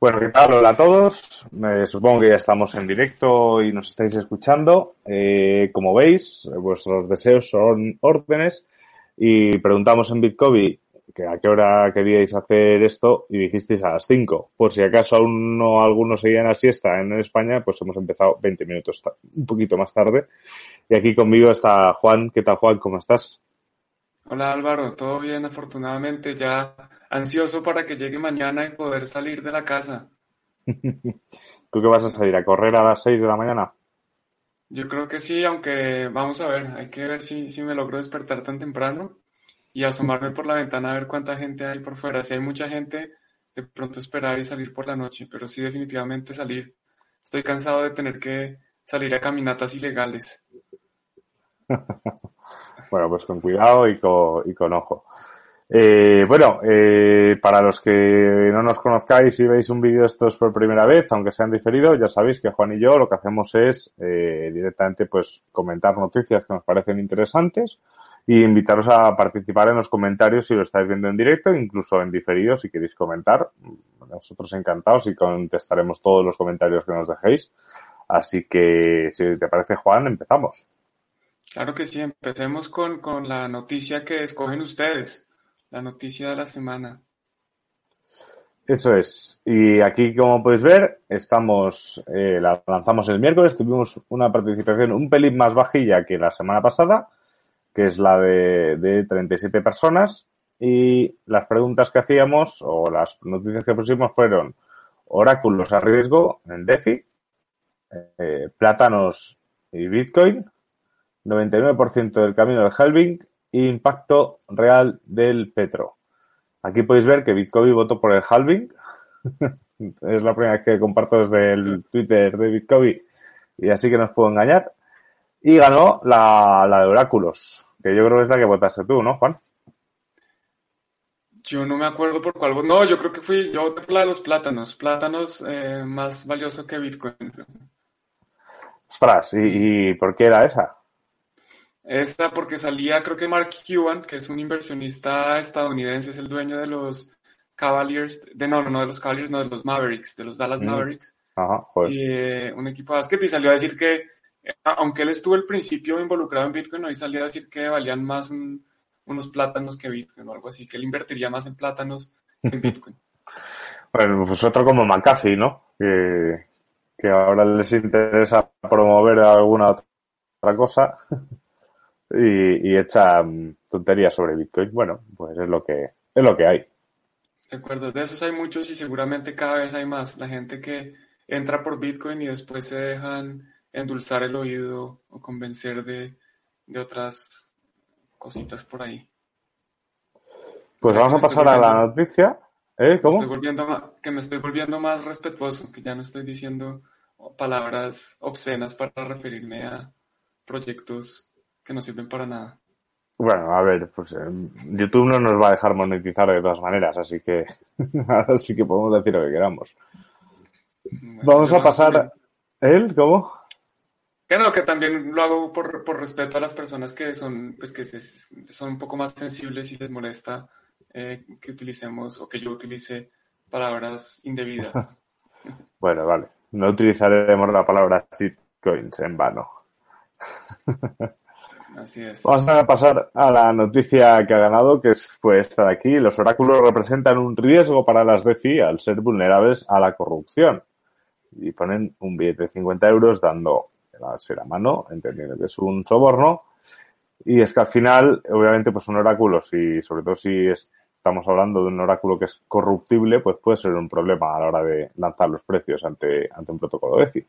Bueno, ¿qué tal? Hola a todos. Me supongo que ya estamos en directo y nos estáis escuchando. Eh, como veis, vuestros deseos son órdenes y preguntamos en Bitcoin que a qué hora queríais hacer esto y dijisteis a las 5. Por si acaso aún no algunos seguían a siesta en España, pues hemos empezado 20 minutos, un poquito más tarde. Y aquí conmigo está Juan. ¿Qué tal, Juan? ¿Cómo estás? Hola Álvaro, todo bien, afortunadamente ya ansioso para que llegue mañana y poder salir de la casa. ¿Tú qué vas a salir? ¿A correr a las 6 de la mañana? Yo creo que sí, aunque vamos a ver, hay que ver si, si me logro despertar tan temprano y asomarme por la ventana a ver cuánta gente hay por fuera. Si hay mucha gente, de pronto esperar y salir por la noche, pero sí definitivamente salir. Estoy cansado de tener que salir a caminatas ilegales. bueno, pues con cuidado y con, y con ojo. Eh, bueno, eh, para los que no nos conozcáis y veis un vídeo de estos por primera vez, aunque sean diferidos, ya sabéis que Juan y yo lo que hacemos es eh, directamente pues comentar noticias que nos parecen interesantes y invitaros a participar en los comentarios si lo estáis viendo en directo, incluso en diferido si queréis comentar. Nosotros encantados y contestaremos todos los comentarios que nos dejéis. Así que, si te parece, Juan, empezamos. Claro que sí, empecemos con, con la noticia que escogen ustedes. La noticia de la semana. Eso es. Y aquí, como podéis ver, estamos, eh, la lanzamos el miércoles, tuvimos una participación un pelín más bajilla que la semana pasada, que es la de, de 37 personas. Y las preguntas que hacíamos, o las noticias que pusimos fueron oráculos a riesgo en DeFi, eh, plátanos y Bitcoin, 99% del camino del halving impacto real del petro. Aquí podéis ver que Bitcoin votó por el halving. es la primera vez que comparto desde el Twitter de Bitcoin y así que nos puedo engañar. Y ganó la, la de Oráculos, que yo creo que es la que votaste tú, ¿no, Juan? Yo no me acuerdo por cuál. No, yo creo que fui, yo voté por la de los plátanos. Plátanos eh, más valioso que Bitcoin. Ostras, ¿y, ¿y por qué era esa? Esta porque salía, creo que Mark Cuban, que es un inversionista estadounidense, es el dueño de los Cavaliers, de no, no, no de los Cavaliers, no de los Mavericks, de los Dallas mm. Mavericks. Ajá, y eh, un equipo de básquet y salió a decir que, aunque él estuvo al principio involucrado en Bitcoin, hoy salió a decir que valían más un, unos plátanos que Bitcoin o algo así, que él invertiría más en plátanos que en Bitcoin. bueno, pues otro como McAfee, ¿no? Que, que ahora les interesa promover alguna otra cosa y, y echa mm, tonterías sobre Bitcoin. Bueno, pues es lo que es lo que hay. De acuerdo, de esos hay muchos y seguramente cada vez hay más. La gente que entra por Bitcoin y después se dejan endulzar el oído o convencer de, de otras cositas por ahí. Pues vamos a pasar a la noticia. ¿Eh? ¿Cómo? Estoy volviendo que me estoy volviendo más respetuoso, que ya no estoy diciendo palabras obscenas para referirme a proyectos que no sirven para nada. Bueno, a ver, pues eh, YouTube no nos va a dejar monetizar de todas maneras, así que así que podemos decir lo que queramos. Vamos a pasar. ¿Él? ¿Cómo? Que no, que también lo hago por, por respeto a las personas que son, pues que son un poco más sensibles y les molesta eh, que utilicemos o que yo utilice palabras indebidas. bueno, vale. No utilizaremos la palabra shitcoins en vano. Así es. Vamos a pasar a la noticia que ha ganado, que fue esta de aquí. Los oráculos representan un riesgo para las DeFi al ser vulnerables a la corrupción. Y ponen un billete de 50 euros dando el ser a mano, entendiendo que es un soborno. Y es que al final, obviamente, pues un oráculo, si, sobre todo si estamos hablando de un oráculo que es corruptible, pues puede ser un problema a la hora de lanzar los precios ante, ante un protocolo DeFi.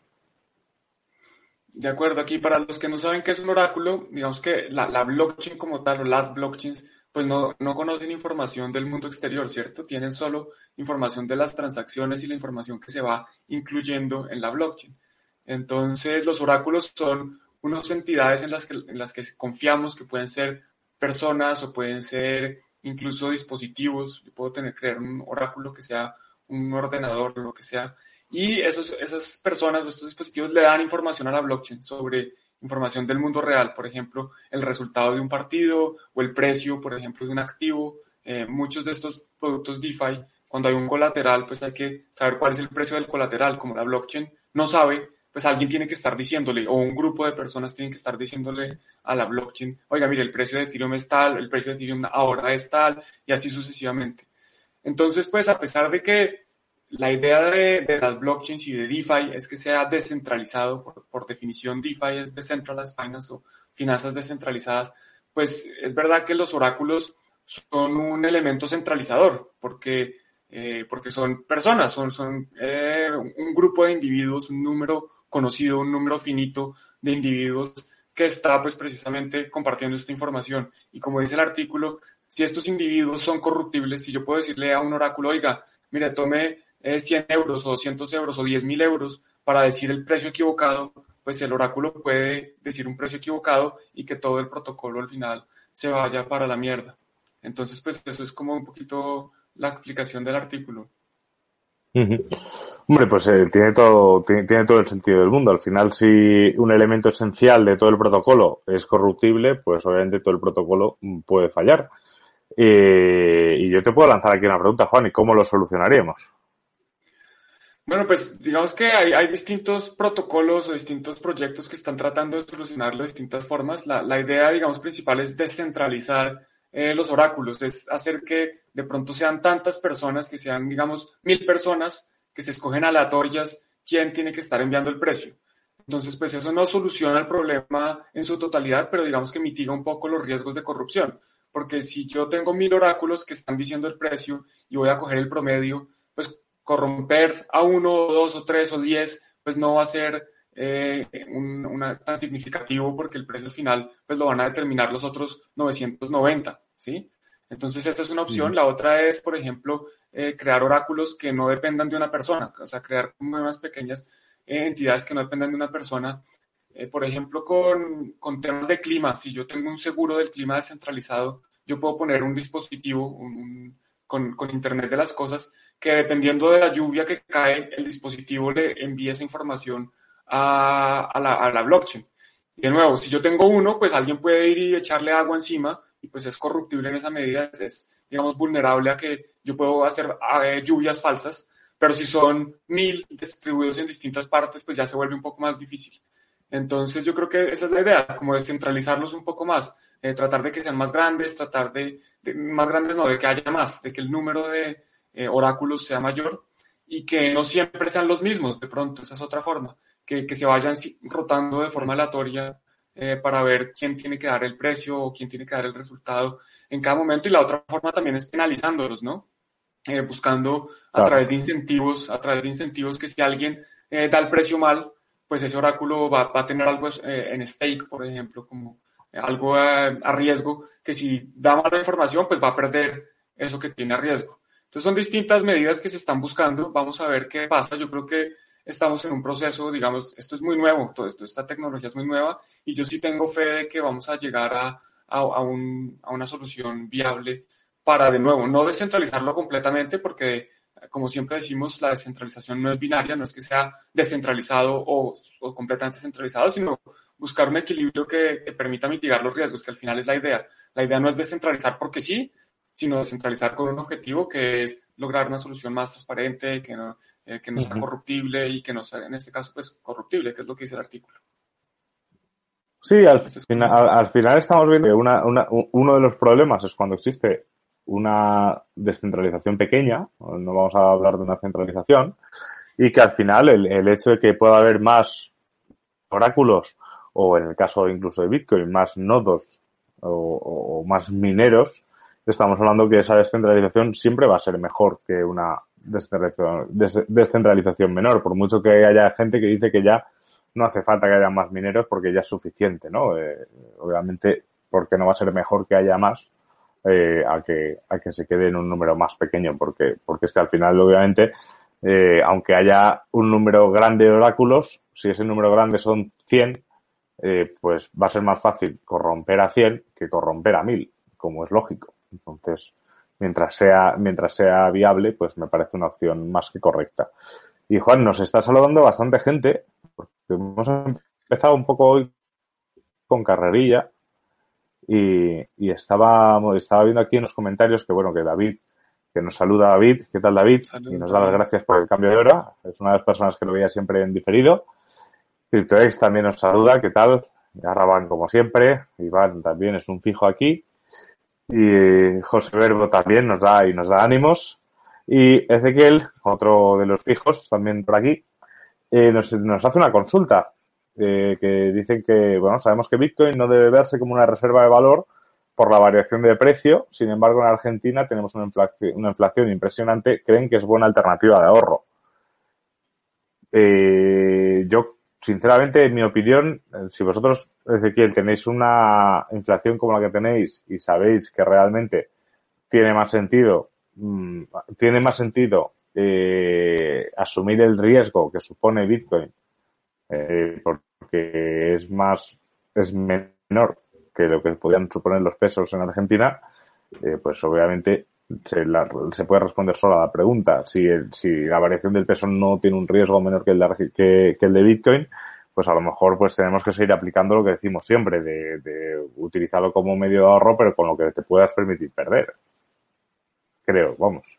De acuerdo, aquí para los que no saben qué es un oráculo, digamos que la, blockchain como tal o las blockchains pues no, no conocen información del mundo exterior, ¿cierto? Tienen solo información de las transacciones y la información que se va incluyendo en la blockchain. Entonces, los oráculos son unas entidades en las que, en las que confiamos que pueden ser personas o pueden ser incluso dispositivos. Yo puedo tener, crear un oráculo que sea un ordenador, lo que sea. Y esos, esas personas o estos dispositivos le dan información a la blockchain sobre información del mundo real, por ejemplo, el resultado de un partido o el precio, por ejemplo, de un activo. Eh, muchos de estos productos DeFi, cuando hay un colateral, pues hay que saber cuál es el precio del colateral. Como la blockchain no sabe, pues alguien tiene que estar diciéndole, o un grupo de personas tienen que estar diciéndole a la blockchain, oiga, mire, el precio de Ethereum es tal, el precio de Ethereum ahora es tal, y así sucesivamente. Entonces, pues a pesar de que la idea de, las blockchains y de DeFi es que sea descentralizado, por, definición DeFi es Decentralized Finance o finanzas descentralizadas, pues es verdad que los oráculos son un elemento centralizador, porque, eh, porque son personas, son, son eh, un grupo de individuos, un número conocido, un número finito de individuos que está pues precisamente compartiendo esta información. Y como dice el artículo, si estos individuos son corruptibles, si yo puedo decirle a un oráculo, oiga, mire, tome 100 euros o 200 euros o 10 mil euros para decir el precio equivocado, pues el oráculo puede decir un precio equivocado y que todo el protocolo al final se vaya para la mierda. Entonces, pues eso es como un poquito la explicación del artículo. Hombre, pues eh, tiene todo tiene, todo el sentido del mundo. Al final, si un elemento esencial de todo el protocolo es corruptible, pues obviamente todo el protocolo puede fallar. Eh, y yo te puedo lanzar aquí una pregunta, Juan, ¿y cómo lo solucionaríamos? Bueno, pues digamos que hay, distintos protocolos o distintos proyectos que están tratando de solucionarlo de distintas formas. La, idea, digamos, principal es descentralizar eh, los oráculos, es hacer que de pronto sean tantas personas, que sean, digamos, mil personas que se escogen aleatorias quién tiene que estar enviando el precio. Entonces, pues eso no soluciona el problema en su totalidad, pero digamos que mitiga un poco los riesgos de corrupción. Porque si yo tengo mil oráculos que están diciendo el precio y voy a coger el promedio, pues corromper a uno, dos o tres o diez, pues no va a ser eh, un, tan significativo porque el precio final pues lo van a determinar los otros 990, ¿sí? Entonces esa es una opción. La otra es, por ejemplo, eh, crear oráculos que no dependan de una persona, o sea, crear unas pequeñas eh, entidades que no dependan de una persona. por ejemplo, con, con, temas de clima, si yo tengo un seguro del clima descentralizado, yo puedo poner un dispositivo con, Internet de las Cosas que dependiendo de la lluvia que cae, el dispositivo le envíe esa información a, la, blockchain. Y de nuevo, si yo tengo uno, pues alguien puede ir y echarle agua encima y pues es corruptible en esa medida, es, digamos, vulnerable a que yo puedo hacer eh, lluvias falsas, pero si son mil distribuidos en distintas partes, pues ya se vuelve un poco más difícil. Entonces yo creo que esa es la idea, como descentralizarlos un poco más, eh, tratar de que sean más grandes, tratar de, más grandes no, de que haya más, de que el número de, eh, oráculos sea mayor y que no siempre sean los mismos, de pronto, esa es otra forma, que, que se vayan rotando de forma aleatoria eh, para ver quién tiene que dar el precio o quién tiene que dar el resultado en cada momento y la otra forma también es penalizándolos, ¿no? Buscando a través de incentivos, a través de incentivos que si alguien da el precio mal, pues ese oráculo va, va a tener algo en stake, por ejemplo, como algo a, a riesgo, que si da mala información, pues va a perder eso que tiene a riesgo. Entonces son distintas medidas que se están buscando. Vamos a ver qué pasa. Yo creo que estamos en un proceso, digamos, esto es muy nuevo, todo esto, esta tecnología es muy nueva y yo sí tengo fe de que vamos a llegar a, a, un, a una solución viable para, de nuevo, no descentralizarlo completamente porque, como siempre decimos, la descentralización no es binaria, no es que sea descentralizado o, o completamente centralizado, sino buscar un equilibrio que, que permita mitigar los riesgos, que al final es la idea. La idea no es descentralizar porque sí, sino descentralizar con un objetivo que es lograr una solución más transparente, que no, eh, que no sea corruptible y que no sea, en este caso, pues corruptible, que es lo que dice el artículo. Sí, al, final, al, final estamos viendo que una, una, uno de los problemas es cuando existe una descentralización pequeña, no vamos a hablar de una centralización, y que al final el, el hecho de que pueda haber más oráculos o en el caso incluso de Bitcoin, más nodos o, o más mineros, estamos hablando que esa descentralización siempre va a ser mejor que una descentralización menor, por mucho que haya gente que dice que ya no hace falta que haya más mineros porque ya es suficiente, ¿no? Eh, obviamente, porque no va a ser mejor que haya más, eh, a, que, a que se quede en un número más pequeño, porque, porque es que al final, obviamente, eh, aunque haya un número grande de oráculos, si ese número grande son 100, eh, pues va a ser más fácil corromper a 100 que corromper a 1000, como es lógico. Entonces, mientras sea, mientras sea viable, pues me parece una opción más que correcta. Y Juan, nos está saludando bastante gente, porque hemos empezado un poco hoy con carrerilla y, y estaba, estaba viendo aquí en los comentarios que, bueno, que David, que nos saluda David, ¿qué tal David? Y nos da las gracias por el cambio de hora. Es una de las personas que lo veía siempre en diferido. CryptoX también nos saluda, ¿qué tal? Arraban como siempre. Iván también es un fijo aquí. Y José Verbo también nos da y nos da ánimos. Y Ezequiel, otro de los fijos también por aquí, eh, nos, hace una consulta. eh, que dicen que, bueno, sabemos que Bitcoin no debe verse como una reserva de valor por la variación de precio. Sin embargo, en Argentina tenemos una inflación, una inflación impresionante. Creen que es buena alternativa de ahorro. Eh, yo, sinceramente, en mi opinión, eh, si vosotros, Ezequiel, tenéis una inflación como la que tenéis y sabéis que realmente tiene más sentido, mm, tiene más sentido eh, asumir el riesgo que supone Bitcoin, eh, porque es más, es menor que lo que podían suponer los pesos en Argentina, eh, pues obviamente se, la- se puede responder solo a la pregunta. Si, el- si la variación del peso no tiene un riesgo menor que el de, que, el de Bitcoin, pues a lo mejor pues tenemos que seguir aplicando lo que decimos siempre, de, utilizarlo como medio de ahorro, pero con lo que te puedas permitir perder. Creo, vamos.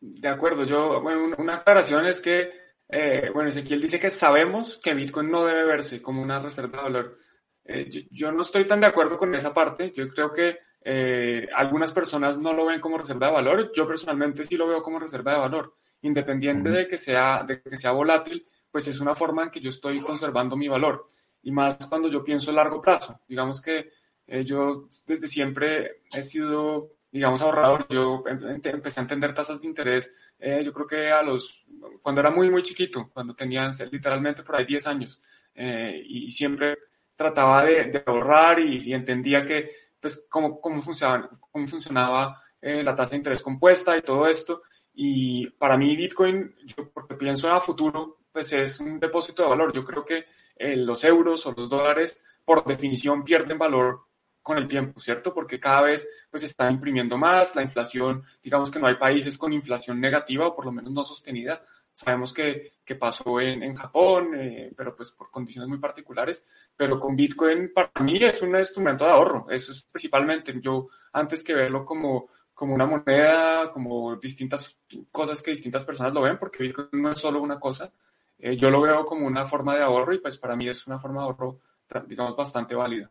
De acuerdo, yo, bueno, una- una aclaración es que, eh, bueno, Ezequiel dice que sabemos que Bitcoin no debe verse como una reserva de valor. Eh, yo, yo no estoy tan de acuerdo con esa parte. Yo creo que eh, algunas personas no lo ven como reserva de valor. Yo personalmente sí lo veo como reserva de valor. Independiente de que sea, de que sea volátil, pues es una forma en que yo estoy conservando mi valor. Y más cuando yo pienso a largo plazo. Digamos que eh, yo desde siempre he sido, digamos, ahorrador. Yo em- em- empecé a entender tasas de interés, eh, yo creo que a los, cuando era muy, muy chiquito, cuando tenía literalmente por ahí 10 años. Eh, y siempre trataba de, de ahorrar y, y entendía que, pues, cómo, cómo funcionaba, cómo funcionaba eh, la tasa de interés compuesta y todo esto. Y para mí Bitcoin, yo porque pienso a futuro, pues es un depósito de valor. Yo creo que eh, los euros o los dólares, por definición, pierden valor con el tiempo, ¿cierto? Porque cada vez pues está imprimiendo más, la inflación, digamos que no hay países con inflación negativa o por lo menos no sostenida. Sabemos que, que pasó en, en Japón, eh, pero pues por condiciones muy particulares. Pero con Bitcoin para mí es un instrumento de ahorro. Eso es principalmente, yo antes que verlo como, como una moneda, como distintas cosas que distintas personas lo ven, porque Bitcoin no es solo una cosa, eh, yo lo veo como una forma de ahorro y pues para mí es una forma de ahorro, digamos, bastante válida.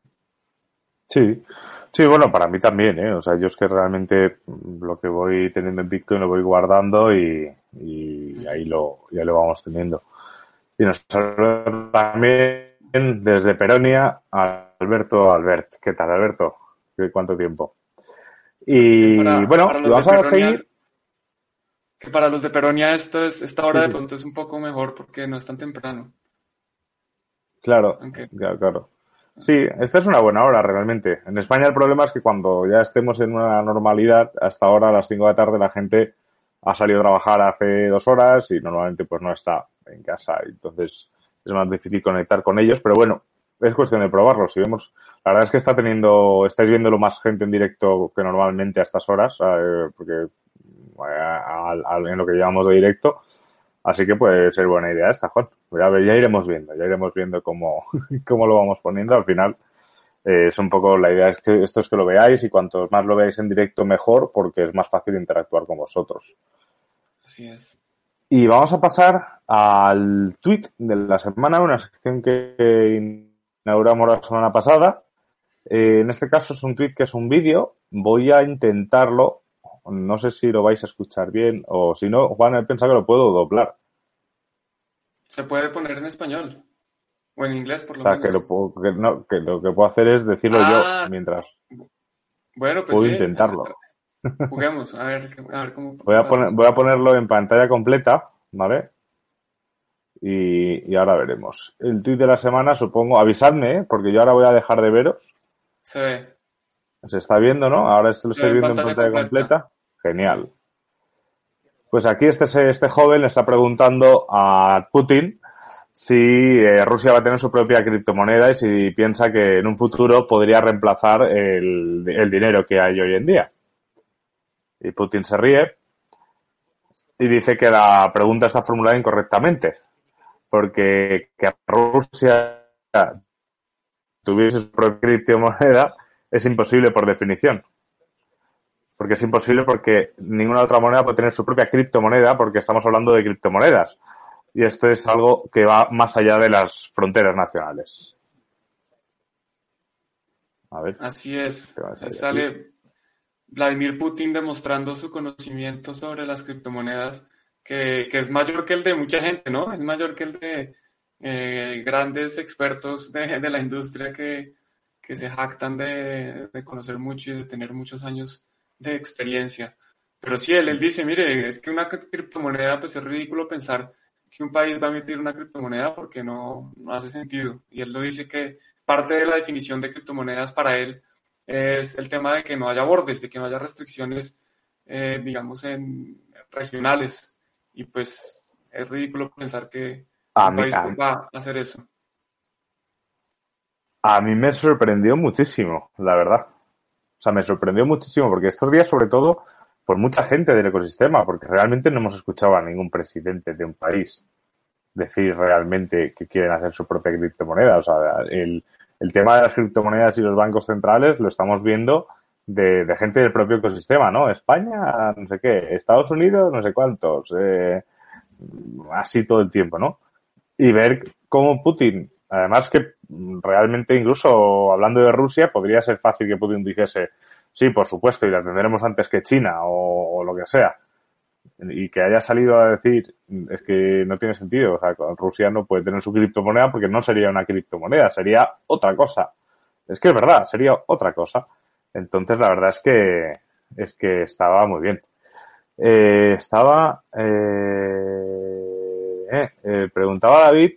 Sí, sí, bueno, para mí también, ¿eh? O sea, yo es que realmente lo que voy teniendo en Bitcoin lo voy guardando y, y ahí lo, ya lo vamos teniendo. Y nos también desde Peronia Alberto Albert. ¿Qué tal, Alberto? ¿Qué- ¿Cuánto tiempo? Y Para- bueno, para vamos a Peronia- seguir. Que para los de Peronia esto es, esta hora Sí, de sí. pronto es un poco mejor porque no es tan temprano. Claro, Ok. claro, claro. Sí, esta es una buena hora realmente. En España el problema es que cuando ya estemos en una normalidad, hasta ahora a las 5 de la tarde la gente ha salido a trabajar hace dos horas y normalmente pues no está en casa. Entonces es más difícil conectar con ellos, pero bueno, es cuestión de probarlo. Si vemos, la verdad es que está teniendo, estáis viéndolo más gente en directo que normalmente a estas horas, eh, porque eh, al- al- en lo que llevamos de directo. Así que puede ser buena idea esta, Juan. Ya, ya iremos viendo, ya iremos viendo cómo, cómo lo vamos poniendo. Al final, eh, es un poco la idea es que esto es que lo veáis y cuantos más lo veáis en directo mejor porque es más fácil interactuar con vosotros. Así es. Y vamos a pasar al tweet de la semana, una sección que inauguramos la semana pasada. Eh, en este caso es un tweet que es un vídeo. Voy a intentarlo. No sé si lo vais a escuchar bien o si no, Juan, he pensado que lo puedo doblar. Se puede poner en español o en inglés por O lo sea, que menos. lo, puedo- que no, que lo que puedo hacer es decirlo Ah. yo mientras Bueno, pues puedo sí, intentarlo. Juguemos, a ver, a ver cómo. Voy a, poner, voy a ponerlo en pantalla completa, ¿vale? Y, y ahora veremos. El tweet de la semana, supongo, avisadme, ¿eh? porque yo ahora voy a dejar de veros. Se ve. Se está viendo, ¿no? Ahora esto lo estoy viendo en pantalla completa. Genial. Pues aquí este, este joven le está preguntando a Putin si eh, Rusia va a tener su propia criptomoneda y si piensa que en un futuro podría reemplazar el, dinero que hay hoy en día. Y Putin se ríe y dice que la pregunta está formulada incorrectamente, porque que Rusia tuviese su propia criptomoneda es imposible por definición. Porque es imposible porque ninguna otra moneda puede tener su propia criptomoneda porque estamos hablando de criptomonedas y esto es algo que va más allá de las fronteras nacionales. A ver. Así es. Sale Vladimir Putin demostrando su conocimiento sobre las criptomonedas, que, es mayor que el de mucha gente, ¿no? Es mayor que el de eh, grandes expertos de, la industria que, se jactan de, de, conocer mucho y de tener muchos años de experiencia. Pero sí, él, él dice, mire, es que una criptomoneda, pues es ridículo pensar que un país va a emitir una criptomoneda porque no, no hace sentido. Y él lo dice que parte de la definición de criptomonedas para él es el tema de que no haya bordes, de que no haya restricciones, eh, digamos, en regionales. Y pues es ridículo pensar que un país va a hacer eso. A mí me sorprendió muchísimo, la verdad. O sea, me sorprendió muchísimo porque estos días, sobre todo, por mucha gente del ecosistema, porque realmente no hemos escuchado a ningún presidente de un país decir realmente que quieren hacer su propia criptomoneda. O sea, el, el tema de las criptomonedas y los bancos centrales lo estamos viendo de, de, gente del propio ecosistema, ¿no? España, no sé qué, Estados Unidos, no sé cuántos, eh, así todo el tiempo, ¿no? Y ver cómo Putin, además que realmente incluso hablando de Rusia, podría ser fácil que Putin dijese, sí, por supuesto, y la tendremos antes que China o, lo que sea. Y que haya salido a decir, es que no tiene sentido. O sea, Rusia no puede tener su criptomoneda porque no sería una criptomoneda, sería otra cosa. Es que es verdad, sería otra cosa. Entonces, la verdad es que, es que estaba muy bien. Eh, estaba, eh, eh, eh, preguntaba David,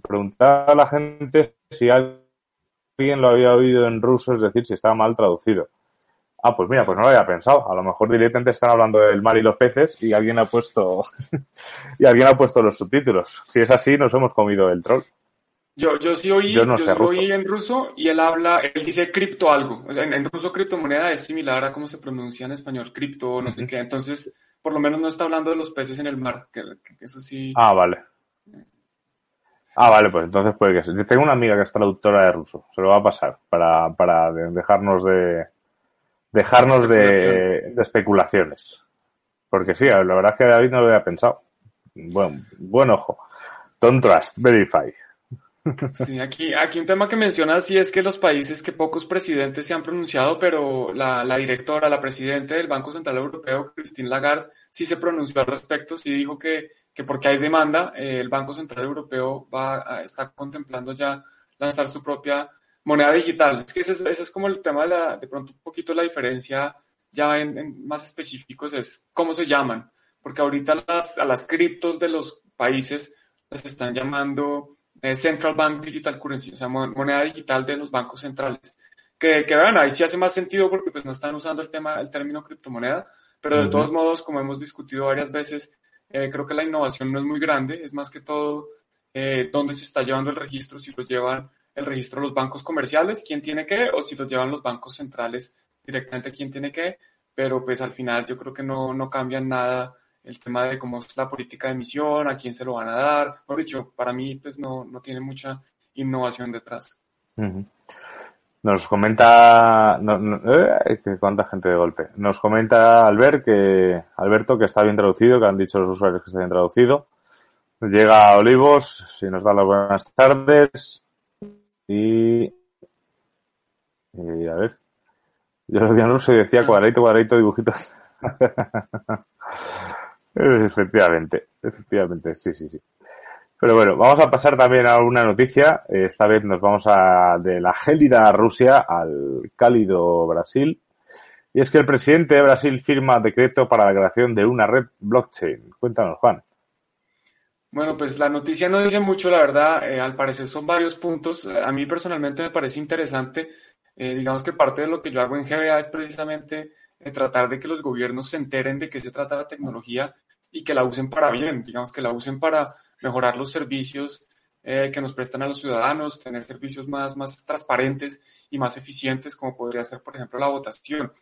preguntaba a la gente si alguien lo había oído en ruso, es decir, si estaba mal traducido. Ah, pues mira, pues no lo había pensado. A lo mejor directamente están hablando del mar y los peces y alguien ha puesto y alguien ha puesto los subtítulos. Si es así, nos hemos comido el troll. Yo, yo sí oí, yo, no sé oí en ruso y él habla, él dice cripto algo. en, en, ruso criptomoneda es similar a cómo se pronuncia en español cripto, no sé qué. Entonces, por lo menos no está hablando de los peces en el mar, que, eso sí. Ah, vale. Ah, vale, pues entonces puede que sea. Yo tengo una amiga que es traductora de ruso, se lo va a pasar para, para dejarnos de, dejarnos de, especulaciones. Porque sí, la verdad es que David no lo había pensado. Buen, buen ojo. Don't trust, verify. Sí, aquí, aquí un tema que mencionas sí es que los países que pocos presidentes se han pronunciado, pero la, la directora, la presidenta del Banco Central Europeo, Christine Lagarde, sí se pronunció al respecto, sí dijo que, que porque hay demanda, eh, el Banco Central Europeo va a, está contemplando ya lanzar su propia moneda digital. Es que ese, es como el tema de, la, de pronto un poquito la diferencia ya en, más específicos es cómo se llaman, porque ahorita las, a las criptos de los países las están llamando eh, Central Bank Digital Currency, o sea, moneda digital de los bancos centrales. Que, que vean, ahí sí hace más sentido porque pues no están usando el tema, el término criptomoneda, pero de todos modos, como hemos discutido varias veces, eh, creo que la innovación no es muy grande, es más que todo eh, dónde se está llevando el registro, si lo llevan el registro los bancos comerciales, quién tiene qué, o si lo llevan los bancos centrales directamente quién tiene qué, pero pues al final yo creo que no, no cambian nada el tema de cómo es la política de emisión, a quién se lo van a dar. Por dicho, para mí pues no, no tiene mucha innovación detrás. Nos comenta, eh, cuánta gente de golpe. Nos comenta Albert que, Alberto que está bien traducido, que han dicho los usuarios que está bien traducido. Llega a Olivos, si nos da las buenas tardes. Y, y a ver, yo lo vi en ruso y decía cuadradito, cuadradito, dibujito. efectivamente, efectivamente, sí, sí, sí. Pero bueno, vamos a pasar también a una noticia. Esta vez nos vamos a de la gélida Rusia al cálido Brasil. Y es que el presidente de Brasil firma decreto para la creación de una red blockchain. Cuéntanos, Juan. Bueno, pues la noticia no dice mucho, la verdad. Eh, al parecer son varios puntos. A mí personalmente me parece interesante Eh, digamos que parte de lo que yo hago en GBA es precisamente eh, tratar de que los gobiernos se enteren de qué se trata la tecnología y que la usen para bien, digamos que la usen para mejorar los servicios eh, que nos prestan a los ciudadanos, tener servicios más, más transparentes y más eficientes, como podría ser, por ejemplo, la votación.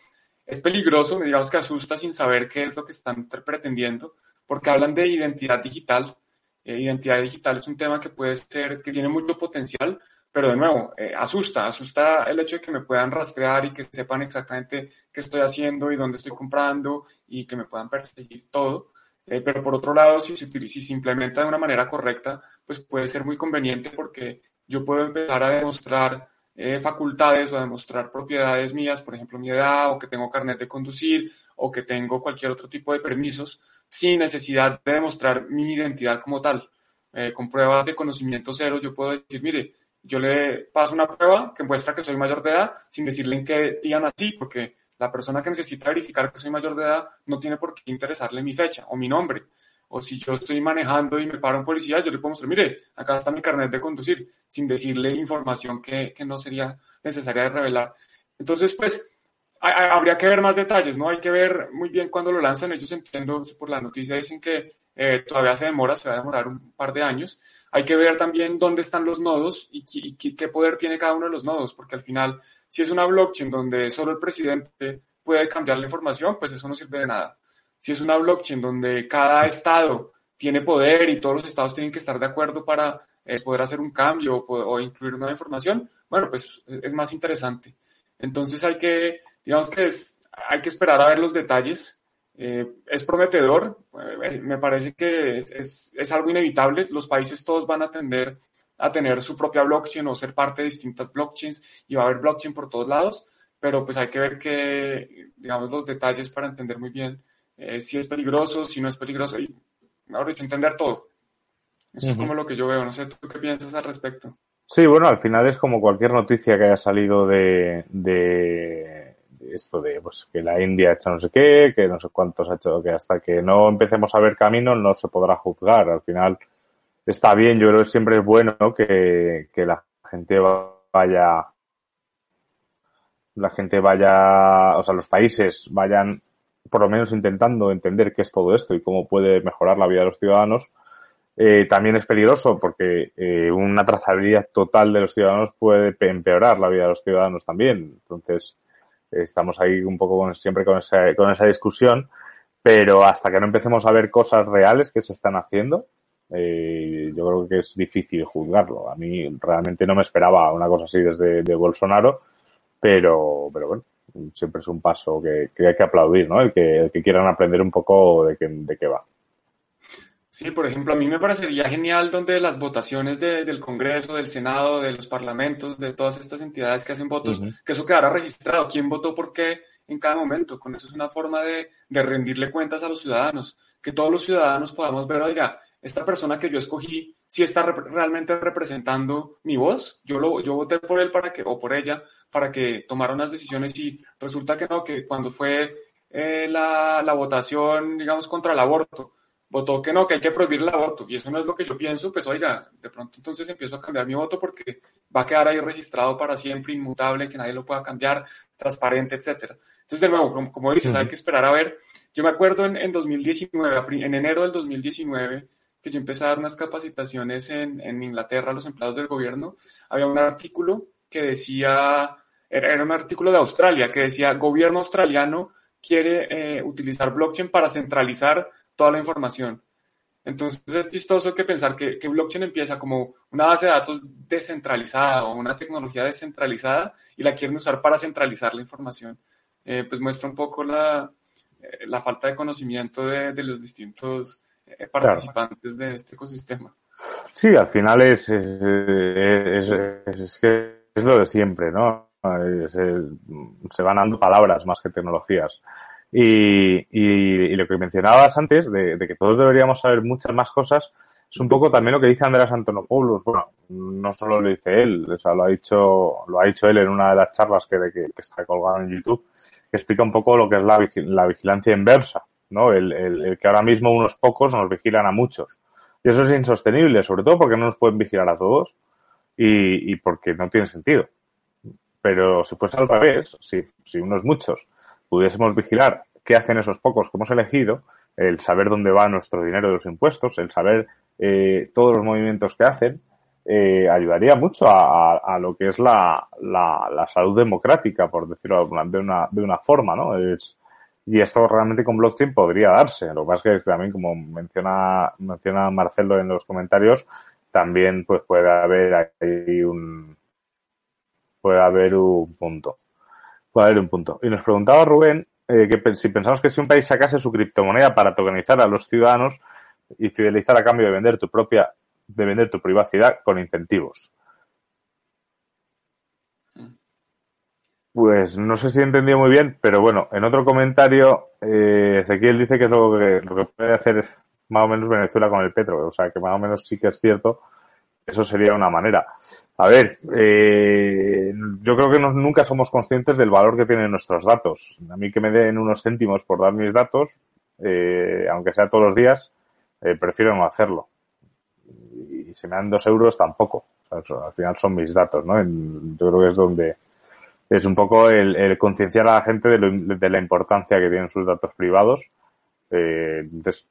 Es peligroso, digamos que asusta sin saber qué es lo que están pretendiendo, porque hablan de identidad digital. Eh, identidad digital es un tema que puede ser, que tiene mucho potencial, pero de nuevo, eh, asusta, asusta el hecho de que me puedan rastrear y que sepan exactamente qué estoy haciendo y dónde estoy comprando y que me puedan perseguir todo. Eh, pero por otro lado, si se, si se implementa de una manera correcta, pues puede ser muy conveniente porque yo puedo empezar a demostrar eh, facultades o a demostrar propiedades mías, por ejemplo, mi edad o que tengo carnet de conducir o que tengo cualquier otro tipo de permisos sin necesidad de demostrar mi identidad como tal. Eh, con pruebas de conocimiento cero, yo puedo decir, mire, yo le paso una prueba que muestra que soy mayor de edad sin decirle en qué día nací, porque la persona que necesita verificar que soy mayor de edad no tiene por qué interesarle mi fecha o mi nombre. O si yo estoy manejando y me para un policía, yo le puedo mostrar, mire, acá está mi carnet de conducir, sin decirle información que, que no sería necesaria de revelar. Entonces, pues, habría que ver más detalles, ¿no? Hay que ver muy bien cuándo lo lanzan. Ellos entiendo, por la noticia dicen que eh, todavía se demora, se va a demorar un par de años. Hay que ver también dónde están los nodos y qué poder tiene cada uno de los nodos, porque al final si es una blockchain donde solo el presidente puede cambiar la información, pues eso no sirve de nada. Si es una blockchain donde cada estado tiene poder y todos los estados tienen que estar de acuerdo para eh, poder hacer un cambio o, incluir nueva información, bueno, pues es más interesante. Entonces hay que, digamos que es, hay que esperar a ver los detalles. Eh, es prometedor, eh, me parece que es, es, es, algo inevitable. Los países todos van a tender a tener su propia blockchain o ser parte de distintas blockchains y va a haber blockchain por todos lados, pero pues hay que ver que, digamos, los detalles para entender muy bien eh, si es peligroso, si no es peligroso y, mejor dicho, entender todo. Eso es como lo que yo veo. No sé, ¿tú qué piensas al respecto? Sí, bueno, al final es como cualquier noticia que haya salido de, de, esto de pues, que la India ha hecho no sé qué, que no sé cuántos ha hecho, que hasta que no empecemos a ver camino no se podrá juzgar. Al final está bien, yo creo que siempre es bueno que, que la gente vaya, la gente vaya, o sea, los países vayan por lo menos intentando entender qué es todo esto y cómo puede mejorar la vida de los ciudadanos. Eh, también es peligroso porque eh, una trazabilidad total de los ciudadanos puede empeorar la vida de los ciudadanos también. Entonces, estamos ahí un poco con, siempre con esa, con esa discusión, pero hasta que no empecemos a ver cosas reales que se están haciendo, eh, yo creo que es difícil juzgarlo. A mí realmente no me esperaba una cosa así desde de Bolsonaro, pero, pero bueno, siempre es un paso que, hay que aplaudir, ¿no? El que, que quieran aprender un poco de qué, de qué va. Sí, por ejemplo, a mí me parecería genial donde las votaciones del Congreso, del Senado, de los parlamentos, de todas estas entidades que hacen votos, que eso quedara registrado, quién votó por qué en cada momento. Con eso es una forma de, de rendirle cuentas a los ciudadanos, que todos los ciudadanos podamos ver, oiga, esta persona que yo escogí si está realmente representando mi voz. Yo, lo, yo voté por él para que, o por ella para que tomara unas decisiones y resulta que no, que cuando fue eh, la, la, votación, digamos, contra el aborto, votó que no, que hay que prohibir el aborto. Y eso no es lo que yo pienso, pues oiga, de pronto entonces empiezo a cambiar mi voto porque va a quedar ahí registrado para siempre, inmutable, que nadie lo pueda cambiar, transparente, etcétera. Entonces, de nuevo, como, dices, hay que esperar a ver. Yo me acuerdo en, en 2019, en enero del 2019, que yo empecé a dar unas capacitaciones en, en Inglaterra a los empleados del gobierno, había un artículo que decía, era, un artículo de Australia, que decía, gobierno australiano quiere eh, utilizar blockchain para centralizar toda la información. Entonces es chistoso que pensar que, que, blockchain empieza como una base de datos descentralizada o una tecnología descentralizada y la quieren usar para centralizar la información. Eh, pues muestra un poco la, eh, la falta de conocimiento de, de los distintos eh, participantes de este ecosistema. Sí, al final es, es, es, que es lo de siempre, ¿no? se van dando palabras más que tecnologías. Y, y, lo que mencionabas antes, de, que todos deberíamos saber muchas más cosas, es un poco también lo que dice Andrés Antonopoulos. Bueno, no solo lo dice él, o sea, lo ha dicho, lo ha dicho él en una de las charlas que, que, que está colgado en YouTube, que explica un poco lo que es la, la vigilancia inversa. ¿No? El, el, que ahora mismo unos pocos nos vigilan a muchos. Y eso es insostenible, sobre todo porque no nos pueden vigilar a todos y, y porque no tiene sentido. pero si fuese al revés, si, si unos muchos pudiésemos vigilar qué hacen esos pocos que hemos elegido, el saber dónde va nuestro dinero de los impuestos, el saber eh, todos los movimientos que hacen, eh, ayudaría mucho a, a, lo que es la, la, la, salud democrática, por decirlo de una, de una forma, ¿no? Es, y esto realmente con blockchain podría darse. Lo que pasa es que también, como menciona, menciona Marcelo en los comentarios, también pues puede haber ahí un puede haber un punto. Puede haber un punto. Y nos preguntaba Rubén eh, que si pensamos que si un país sacase su criptomoneda para tokenizar a los ciudadanos y fidelizar a cambio de vender tu propia de vender tu privacidad con incentivos. Pues no sé si he entendido muy bien, pero bueno, en otro comentario, eh, Ezequiel dice que, es lo que lo que puede hacer es más o menos Venezuela con el petro, o sea que más o menos sí que es cierto, eso sería una manera. A ver, eh, yo creo que nunca somos conscientes del valor que tienen nuestros datos. A mí que me den unos céntimos por dar mis datos, eh, aunque sea todos los días, eh, prefiero no hacerlo y si me dan dos euros tampoco. Al final son mis datos, ¿no? Yo creo que es donde es un poco el, concienciar a la gente de, lo, de, la importancia que tienen sus datos privados. Eh, entonces,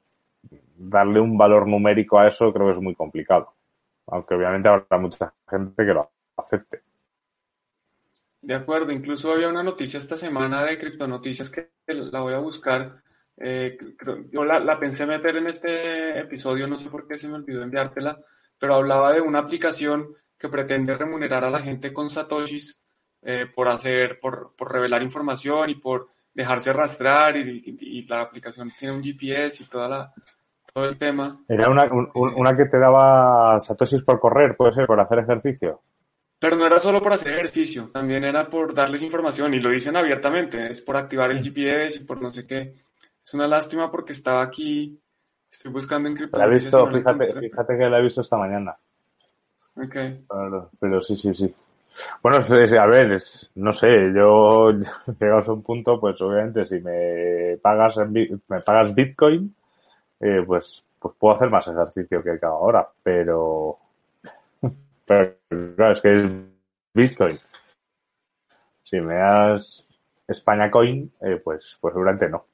darle un valor numérico a eso creo que es muy complicado. Aunque obviamente habrá mucha gente que lo acepte. De acuerdo, incluso había una noticia esta semana de criptonoticias que la voy a buscar. Eh, yo la, la, pensé meter en este episodio, no sé por qué se me olvidó enviártela, pero hablaba de una aplicación que pretende remunerar a la gente con satoshis eh, por hacer, por, por, revelar información y por dejarse arrastrar y, y, y, la aplicación tiene un GPS y toda la, todo el tema. Era una, un, una que te daba satoshis por correr, puede ser, por hacer ejercicio. Pero no era solo por hacer ejercicio, también era por darles información y lo dicen abiertamente, es por activar el GPS y por no sé qué. Es una lástima porque estaba aquí, estoy buscando en cripto. La he visto, no fíjate, fíjate que la he visto esta mañana. Ok. Pero, pero sí, sí, sí. Bueno, es, a ver, es, no sé, yo llegados a un punto, pues obviamente si me pagas en, me pagas Bitcoin, eh, pues, pues puedo hacer más ejercicio que cada hora, pero, pero claro, es que es Bitcoin. Si me das España Coin, eh, pues, pues seguramente no.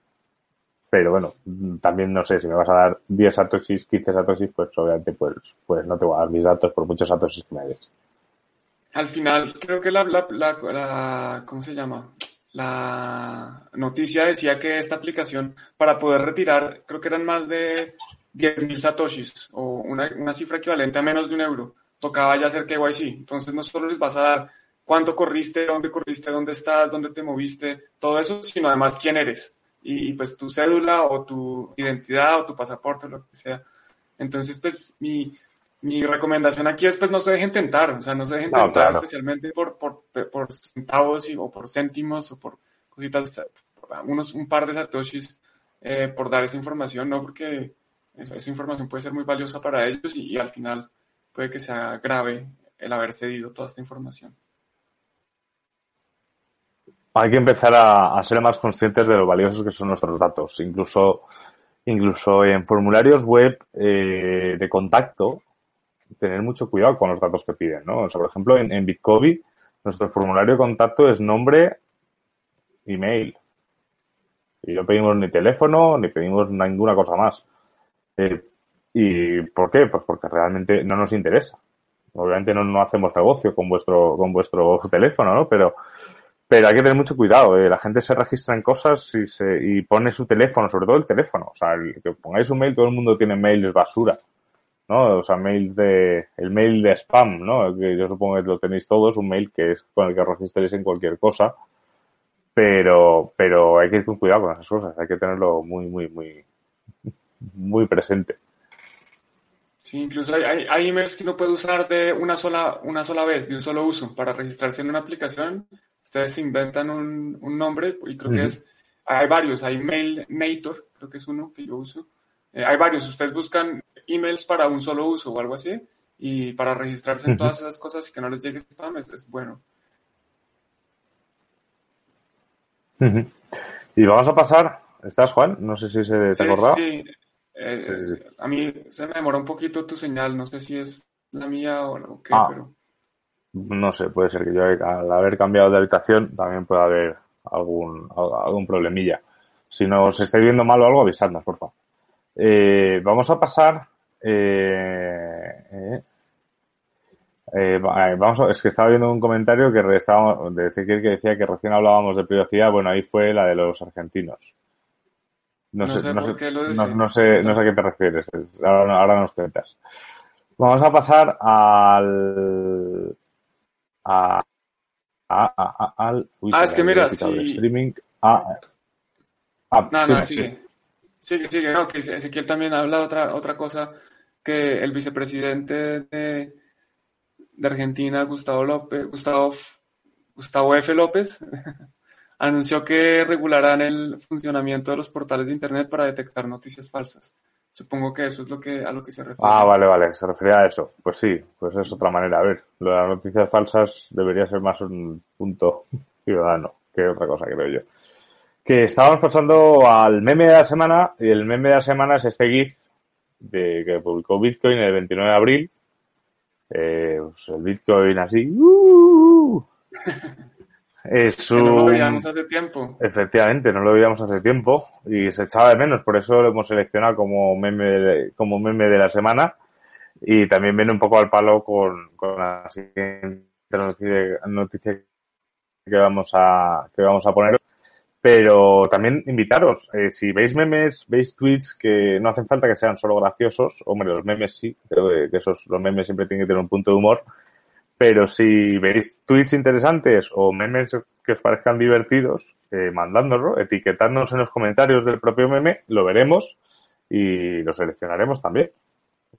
Pero bueno, también no sé, si me vas a dar 10 satoshis, 15 satoshis, pues obviamente pues, pues no te voy a dar mis datos por muchos satoshis que me des. Al final, creo que la, la, la, ¿cómo se llama? La noticia decía que esta aplicación, para poder retirar, creo que eran más de 10.000 satoshis, o una, una cifra equivalente a menos de un euro, tocaba ya hacer KYC. Entonces, no solo les vas a dar cuánto corriste, dónde corriste, dónde estás, dónde te moviste, todo eso, sino además quién eres y, y, pues tu cédula o tu identidad o tu pasaporte lo que sea. Entonces, pues mi, mi recomendación aquí es pues no se dejen tentar, o sea, no se dejen no, tentar claro. especialmente por, por, por centavos y, o por céntimos o por cositas, unos, un par de satoshis eh, por dar esa información, no porque esa, esa, información puede ser muy valiosa para ellos y, y al final puede que sea grave el haber cedido toda esta información hay que empezar a, a, ser más conscientes de lo valiosos que son nuestros datos. Incluso, incluso en formularios web eh, de contacto, tener mucho cuidado con los datos que piden, ¿no? O sea, por ejemplo, en, en Bitcoin, nuestro formulario de contacto es nombre, email. Y no pedimos ni teléfono, ni pedimos ninguna cosa más. Eh, ¿Y por qué? Pues porque realmente no nos interesa. Obviamente no, no hacemos negocio con vuestro, con vuestro teléfono, ¿no? Pero, pero hay que tener mucho cuidado. ¿eh? La gente se registra en cosas y, se, y pone su teléfono, sobre todo el teléfono. O sea, el, que pongáis un mail, todo el mundo tiene mails basura. ¿No? O sea, mail de, el mail de spam, ¿no? Que yo supongo que lo tenéis todos, un mail que es con el que registréis en cualquier cosa. Pero, pero hay que ir con cuidado con esas cosas. Hay que tenerlo muy, muy, muy, muy presente. Sí, incluso hay, hay, hay emails que uno puede usar de una sola, una sola vez, de un solo uso, para registrarse en una aplicación ustedes inventan un, un nombre y creo uh -huh. que es, hay varios, hay MailNator, creo que es uno que yo uso. Eh, hay varios, ustedes buscan emails para un solo uso o algo así y para registrarse en todas esas cosas y que no les llegue spam es, es bueno. Y vamos a pasar, ¿estás Juan? No sé si se te sí, acordaba. Sí. Eh, sí, sí. A mí se me demora un poquito tu señal, no sé si es la mía o algo que, ah. pero... no sé, puede ser que yo al haber cambiado de habitación también pueda haber algún, algún problemilla. Si nos estáis viendo mal o algo, avisadnos, por favor. Eh, vamos a pasar. Eh, eh, eh vamos a, es que estaba viendo un comentario que estábamos, de que decía que recién hablábamos de privacidad. Bueno, ahí fue la de los argentinos. No, sé, no, sé, no, sé, no sé a qué te refieres. Ahora, ahora nos cuentas. Vamos a pasar al. A, a, al. ah, es que mira, si... Streaming. no, no, sigue. Sigue, sigue. No, que Ezequiel también habla otra, otra cosa que el vicepresidente de, de Argentina, Gustavo López, Gustavo, Gustavo F. López, anunció que regularán el funcionamiento de los portales de Internet para detectar noticias falsas. Supongo que eso es lo que, a lo que se refiere. Ah, vale, vale, se refería a eso. Pues sí, pues es otra manera. A ver, lo de las noticias falsas debería ser más un punto ciudadano que otra cosa, creo yo. Que estábamos pasando al meme de la semana, y el meme de la semana es este GIF de, que publicó Bitcoin el 29 de abril. Eh, pues el Bitcoin así. ¡uh! Es un... no lo veíamos hace tiempo. Efectivamente, no lo veíamos hace tiempo y se echaba de menos, por eso lo hemos seleccionado como meme de, como meme de la semana y también viene un poco al palo con, con la siguiente noticia, que vamos a que vamos a poner. Pero también invitaros, eh, si veis memes, veis tweets que no hacen falta que sean solo graciosos, hombre, los memes sí, creo que esos, los memes siempre tienen que tener un punto de humor, pero si veis tweets interesantes o memes que os parezcan divertidos, eh, mandándolo, etiquetadnos en los comentarios del propio meme, lo veremos y lo seleccionaremos también.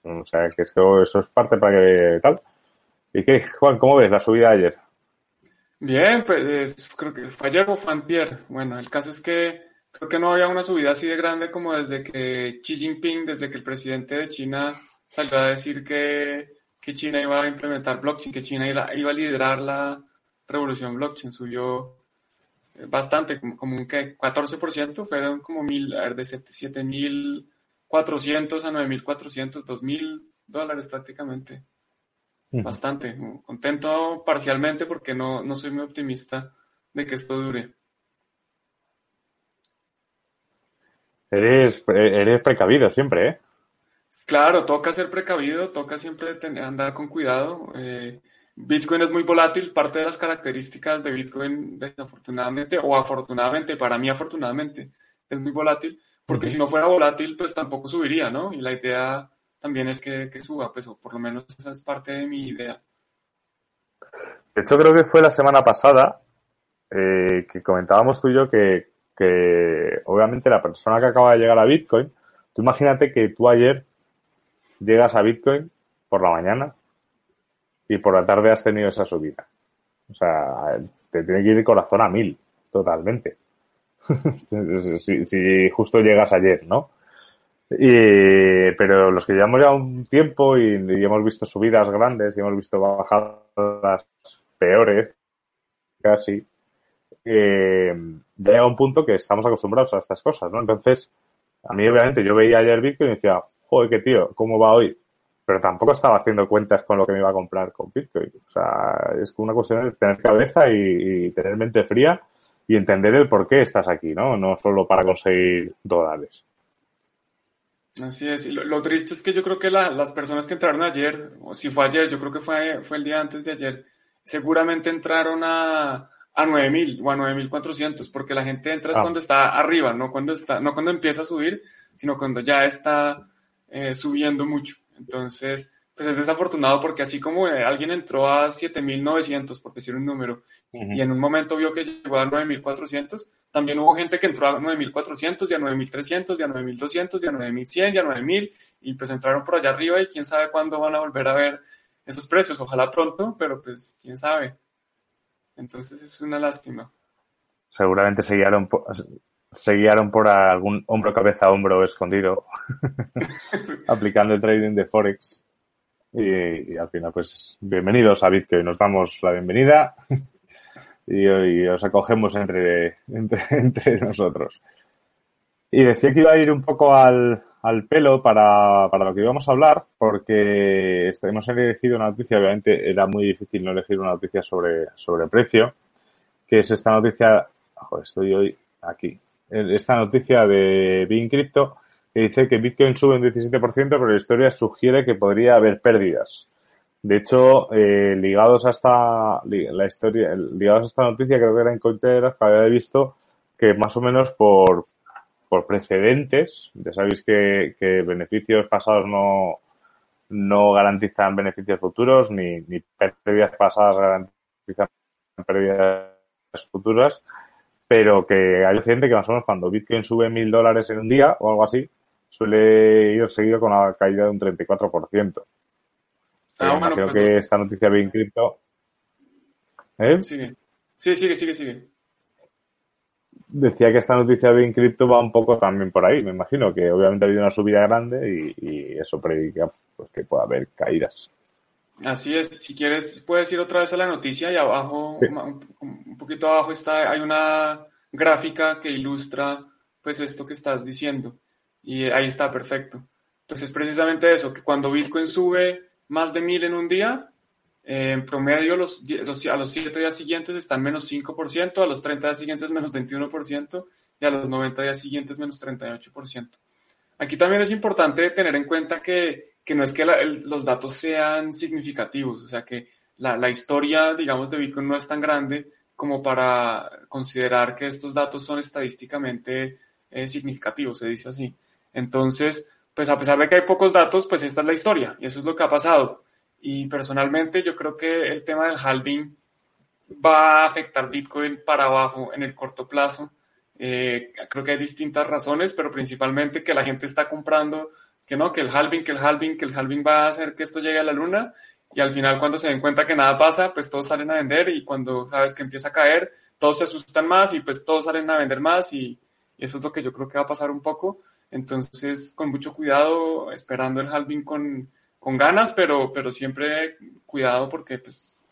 O sea, que eso, eso es parte para que tal. ¿Y qué, Juan, cómo ves la subida ayer? Bien, pues creo que fue ayer o. Bueno, el caso es que creo que no había una subida así de grande como desde que Xi Jinping, desde que el presidente de China salió a decir que que China iba a implementar blockchain, que China iba, a liderar la revolución blockchain. Subió eh, bastante, como, un que 14%, fueron como mil, a ver, de 7.400 a 9.400, 2.000 dólares prácticamente. Bastante. Contento parcialmente porque no, no soy muy optimista de que esto dure. Eres, eres precavido siempre, ¿eh? Claro, toca ser precavido, toca siempre tener, andar con cuidado. Eh, Bitcoin es muy volátil, parte de las características de Bitcoin, desafortunadamente o afortunadamente, para mí afortunadamente, es muy volátil, porque si no fuera volátil, pues tampoco subiría, ¿no? Y la idea también es que, suba, pues o por lo menos esa es parte de mi idea. De hecho, creo que fue la semana pasada eh, que comentábamos tú y yo que, que obviamente la persona que acaba de llegar a Bitcoin, tú imagínate que tú ayer llegas a Bitcoin por la mañana y por la tarde has tenido esa subida. O sea, te tiene que ir el corazón a mil, totalmente. si, justo llegas ayer, ¿no? Y, pero los que llevamos ya un tiempo y, hemos visto subidas grandes y hemos visto bajadas peores, casi, eh, llega un punto que estamos acostumbrados a estas cosas, ¿no? Entonces, a mí obviamente yo veía ayer Bitcoin y decía, joder, qué tío, ¿cómo va hoy? Pero tampoco estaba haciendo cuentas con lo que me iba a comprar con Bitcoin. O sea, es una cuestión de tener cabeza y, tener mente fría y entender el por qué estás aquí, ¿no? No solo para conseguir dólares. Así es. Y lo, triste es que yo creo que las personas que entraron ayer, o si fue ayer, yo creo que fue, fue el día antes de ayer, seguramente entraron a, a 9000 o a 9400, porque la gente entra ah. cuando está arriba, no cuando está, no cuando empieza a subir, sino cuando ya está eh, subiendo mucho. Entonces, pues es desafortunado porque así como eh, alguien entró a 7.900, por decir un número, y en un momento vio que llegó a 9.400, también hubo gente que entró a 9.400 y a 9.300 y a 9.200 y a 9.100 y a 9.000 y pues entraron por allá arriba y quién sabe cuándo van a volver a ver esos precios. Ojalá pronto, pero pues quién sabe. Entonces es una lástima. Seguramente se guiaron, se guiaron por algún hombro, cabeza, hombro escondido, aplicando el trading de Forex. Y, al final, pues, bienvenidos a Bitcoin. Nos damos la bienvenida y, hoy os acogemos entre, entre, nosotros. Y decía que iba a ir un poco al, al pelo para, para lo que íbamos a hablar, porque hemos elegido una noticia, obviamente era muy difícil no elegir una noticia sobre, sobre precio, que es esta noticia, estoy hoy aquí, esta noticia de Bean Crypto, dice que Bitcoin sube un 17%, pero la historia sugiere que podría haber pérdidas. De hecho, eh, ligados a esta, la historia, ligados a esta noticia, creo que era en Cointelegraph, que había visto que más o menos por, por precedentes, ya sabéis que, que beneficios pasados no, no garantizan beneficios futuros, ni, ni pérdidas pasadas garantizan pérdidas futuras, pero que hay gente que más o menos cuando Bitcoin sube mil dólares en un día o algo así, suele ir seguido con una caída de un 34%. Ah, bueno, creo que esta noticia bien cripto. ¿Eh? Sigue. Sí, sigue, sigue, sigue decía que esta noticia de Incrypto va un poco también por ahí. Me imagino que obviamente ha habido una subida grande y, eso predica pues, que pueda haber caídas. Así es. Si quieres, puedes ir otra vez a la noticia y abajo, un, poquito abajo está, hay una gráfica que ilustra pues esto que estás diciendo. Y ahí está, perfecto. Pues es precisamente eso, que cuando Bitcoin sube más de mil en un día, en promedio, a los 7 días siguientes están menos 5%, a los 30 días siguientes menos 21% y a los 90 días siguientes menos 38%. Aquí también es importante tener en cuenta que, que no es que los datos sean significativos, o sea que la, la, historia, digamos, de Bitcoin no es tan grande como para considerar que estos datos son estadísticamente eh, significativos, se dice así. Entonces, pues a pesar de que hay pocos datos, pues esta es la historia y eso es lo que ha pasado. Y personalmente yo creo que el tema del halving va a afectar Bitcoin para abajo en el corto plazo. Eh, creo que hay distintas razones, pero principalmente que la gente está comprando que no, que el halving, que el halving, que el halving va a hacer que esto llegue a la luna y al final cuando se den cuenta que nada pasa, pues todos salen a vender y cuando sabes que empieza a caer, todos se asustan más y pues todos salen a vender más y, y eso es lo que yo creo que va a pasar un poco. Entonces, con mucho cuidado, esperando el halving con, con ganas, pero, pero siempre cuidado porque pues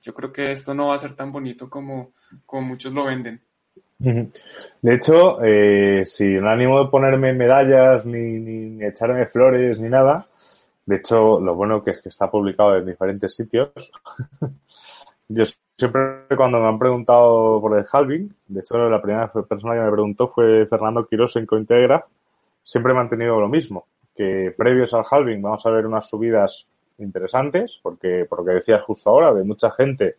yo creo que esto no va a ser tan bonito como, como muchos lo venden. De hecho, eh, sin ánimo de ponerme medallas ni, ni, echarme flores ni nada, de hecho, lo bueno que es que está publicado en diferentes sitios. Yo siempre cuando me han preguntado por el halving, de hecho la primera persona que me preguntó fue Fernando Quiroz en Cointegra, siempre he mantenido lo mismo que previos al halving vamos a ver unas subidas interesantes, porque por lo que decías justo ahora, de mucha gente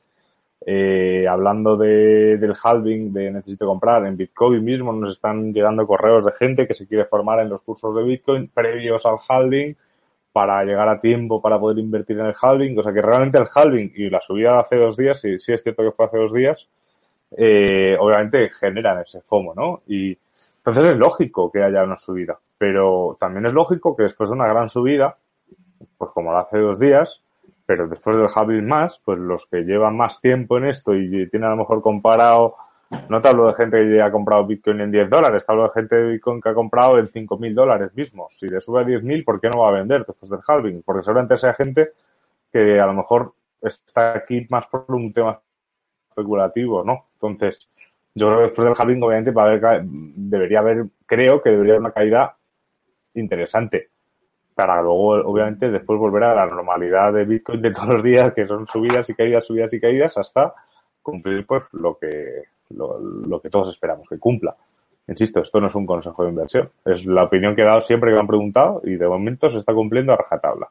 eh, hablando de, del halving, de necesito comprar, en Bitcoin mismo nos están llegando correos de gente que se quiere formar en los cursos de Bitcoin previos al halving para llegar a tiempo para poder invertir en el halving. O sea que realmente el halving y la subida de hace dos días, y sí es cierto que fue hace dos días, eh, obviamente generan ese FOMO, ¿no? Y entonces es lógico que haya una subida. Pero también es lógico que después de una gran subida, pues como lo hace dos días, pero después del halving más, pues los que llevan más tiempo en esto y tienen a lo mejor comparado, no te hablo de gente que ha comprado Bitcoin en 10 dólares, te hablo de gente de Bitcoin que ha comprado en 5 mil dólares mismo. Si le sube a 10 mil, ¿por qué no va a vender después del halving? Porque seguramente sea gente que a lo mejor está aquí más por un tema especulativo, ¿no? Entonces, yo creo que después del halving, obviamente, va a haber, debería haber, creo que debería haber una caída interesante para luego, obviamente, después volver a la normalidad de Bitcoin de todos los días, que son subidas y caídas, subidas y caídas, hasta cumplir pues lo que, lo, que todos esperamos que cumpla. Insisto, esto no es un consejo de inversión. Es la opinión que he dado siempre que me han preguntado y de momento se está cumpliendo a rajatabla.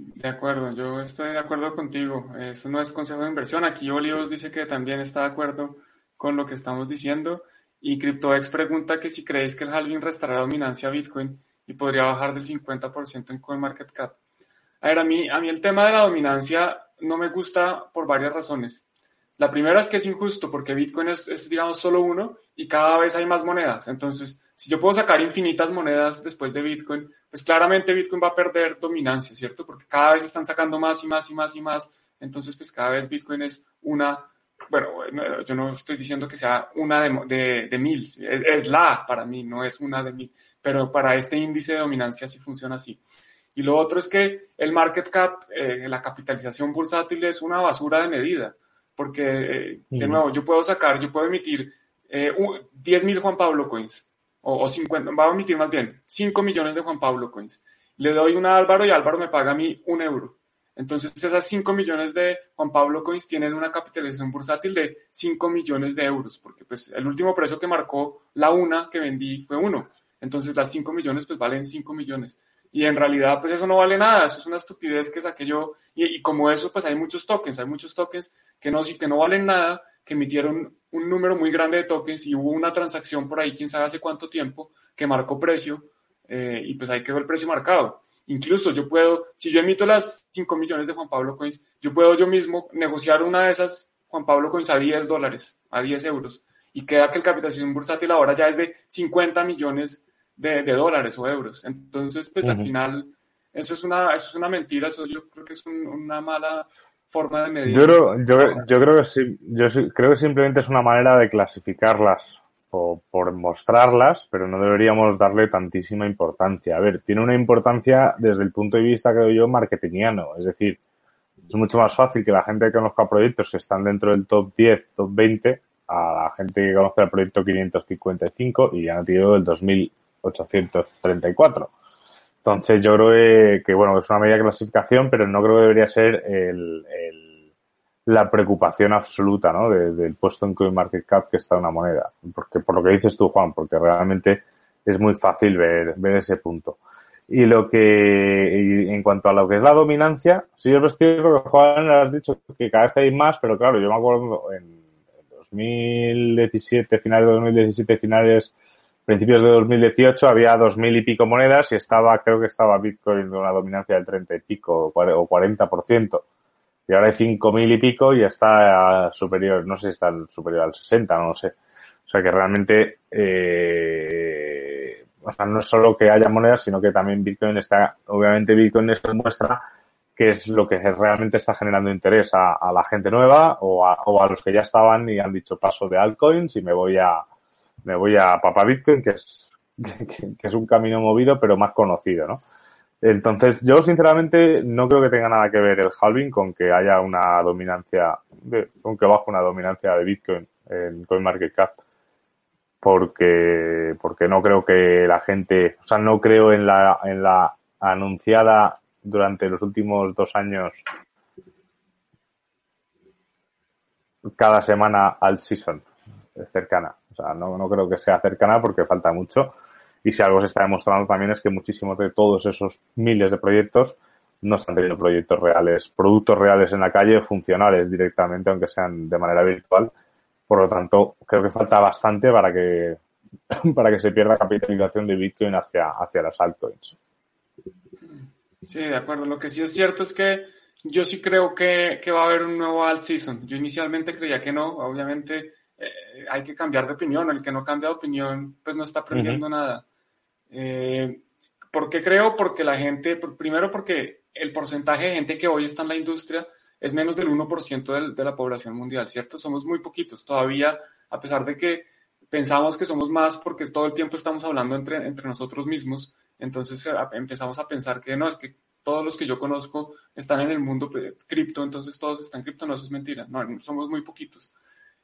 De acuerdo, yo estoy de acuerdo contigo. Eso no es consejo de inversión. Aquí Olivos dice que también está de acuerdo con lo que estamos diciendo. Y CryptoX pregunta que si creéis que el halving restará dominancia a Bitcoin y podría bajar del 50% en CoinMarketCap. A ver, a mí, a mí el tema de la dominancia no me gusta por varias razones. La primera es que es injusto porque Bitcoin es, es, digamos, solo uno y cada vez hay más monedas. Entonces, si yo puedo sacar infinitas monedas después de Bitcoin, pues claramente Bitcoin va a perder dominancia, ¿cierto? Porque cada vez están sacando más y más y más y más. Entonces, pues cada vez Bitcoin es una bueno, yo no estoy diciendo que sea una de, de, mil, es, la para mí, no es una de mil, pero para este índice de dominancia sí funciona así. Y lo otro es que el market cap, eh, la capitalización bursátil es una basura de medida, porque, eh, de nuevo, yo puedo sacar, yo puedo emitir eh, 10 mil Juan Pablo coins, o, o 50, va a emitir más bien 5 millones de Juan Pablo Coins. Le doy una a Álvaro y Álvaro me paga a mí un euro. Entonces, esas 5 millones de Juan Pablo Coins tienen una capitalización bursátil de 5 millones de euros, porque pues el último precio que marcó la una que vendí fue uno. Entonces, las 5 millones pues valen 5 millones. Y en realidad, pues eso no vale nada, eso es una estupidez que saqué yo. Y, y como eso, pues hay muchos tokens, hay muchos tokens que no, que no valen nada, que emitieron un número muy grande de tokens y hubo una transacción por ahí, quién sabe hace cuánto tiempo, que marcó precio eh, y pues ahí quedó el precio marcado. Incluso yo puedo, si yo emito las 5 millones de Juan Pablo Coins, yo puedo yo mismo negociar una de esas Juan Pablo Coins a 10 dólares, a 10 euros. Y queda que el capitalización bursátil ahora ya es de 50 millones de, de dólares o euros. Entonces, pues al final, eso es una, eso es una mentira, eso yo creo que es un, una mala forma de medir. Yo creo, yo, yo creo que sí, yo creo que simplemente es una manera de clasificarlas o por mostrarlas, pero no deberíamos darle tantísima importancia. A ver, tiene una importancia desde el punto de vista, creo yo, marketingiano. Es decir, es mucho más fácil que la gente conozca proyectos que están dentro del top 10, top 20, a la gente que conoce el proyecto 555 y ya no tiene el 2834. Entonces yo creo que, bueno, es una media clasificación, pero no creo que debería ser el la preocupación absoluta, ¿no? De, del puesto en CoinMarketCap que está una moneda. Porque, por lo que dices tú, Juan, porque realmente es muy fácil ver, ver ese punto. Y lo que, y en cuanto a lo que es la dominancia, sí es cierto que Juan has dicho que cada vez hay más, pero claro, yo me acuerdo en 2017, finales de 2017, finales, principios de 2018, había dos mil y pico monedas y estaba, creo que estaba Bitcoin con una dominancia del 30 y pico o 40 por ciento y ahora hay 5.000 y pico y está superior, no sé si está superior al 60, no lo sé. O sea que realmente, eh, o sea, no es solo que haya monedas, sino que también Bitcoin está, obviamente Bitcoin es muestra que es lo que realmente está generando interés a, a la gente nueva o a, o a, los que ya estaban y han dicho paso de altcoins y me voy a, me voy a Papa Bitcoin, que es, que, es un camino movido pero más conocido, ¿no? Entonces, yo sinceramente no creo que tenga nada que ver el halving con que haya una dominancia, de, con que baje una dominancia de Bitcoin en CoinMarketCap. Porque, porque no creo que la gente, o sea, no creo en la, en la anunciada durante los últimos dos años cada semana al season cercana. O sea, no, no creo que sea cercana porque falta mucho y si algo se está demostrando también es que muchísimos de todos esos miles de proyectos no están teniendo proyectos reales, productos reales en la calle, funcionales directamente, aunque sean de manera virtual. Por lo tanto, creo que falta bastante para que, para que se pierda capitalización de Bitcoin hacia, hacia las altcoins. Sí, de acuerdo. Lo que sí es cierto es que yo sí creo que, que va a haber un nuevo alt season. Yo inicialmente creía que no. Obviamente eh, hay que cambiar de opinión. El que no cambia de opinión, pues no está aprendiendo uh -huh. nada. Eh, ¿Por qué creo? Porque la gente, primero porque el porcentaje de gente que hoy está en la industria es menos del 1% de, de la población mundial, ¿cierto? Somos muy poquitos. Todavía, a pesar de que pensamos que somos más porque todo el tiempo estamos hablando entre, entre nosotros mismos, entonces eh, empezamos a pensar que no, es que todos los que yo conozco están en el mundo cripto, entonces todos están cripto, no, eso es mentira, no, somos muy poquitos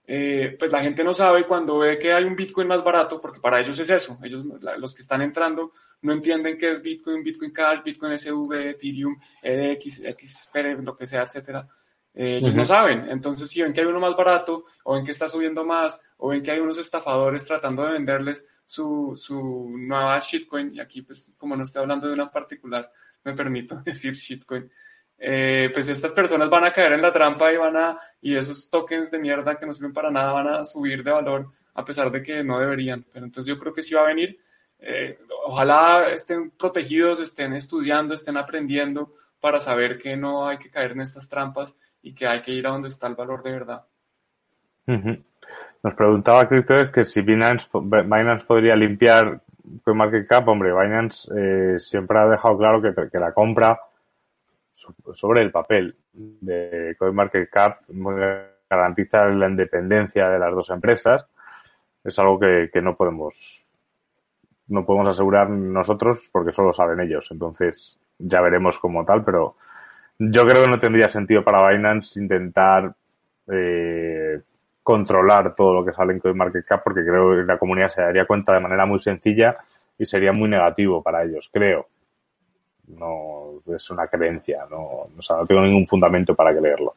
eh, pues la gente no sabe cuando ve que hay un Bitcoin más barato, porque para ellos es eso, ellos, los que están entrando, no entienden qué es Bitcoin, Bitcoin Cash, Bitcoin SV, Ethereum, EDX, XPR, lo que sea, etcétera. Eh, ellos uh -huh. no saben, entonces si ven que hay uno más barato, o ven que está subiendo más, o ven que hay unos estafadores tratando de venderles su, su nueva shitcoin, y aquí pues como no estoy hablando de una particular, me permito decir shitcoin, eh, pues estas personas van a caer en la trampa y van a, y esos tokens de mierda que no sirven para nada van a subir de valor a pesar de que no deberían. Pero entonces yo creo que sí va a venir. Eh, ojalá estén protegidos, estén estudiando, estén aprendiendo para saber que no hay que caer en estas trampas y que hay que ir a donde está el valor de verdad. Nos preguntaba Crypto que si Binance, Binance podría limpiar Market Cap. Hombre, Binance eh, siempre ha dejado claro que, que la compra sobre el papel de CoinMarketCap garantiza la independencia de las dos empresas. Es algo que, no podemos no podemos asegurar nosotros porque solo saben ellos. Entonces ya veremos como tal, pero yo creo que no tendría sentido para Binance intentar eh, controlar todo lo que sale en CoinMarketCap porque creo que la comunidad se daría cuenta de manera muy sencilla y sería muy negativo para ellos, creo. No es una creencia, no, o sea, no tengo ningún fundamento para creerlo.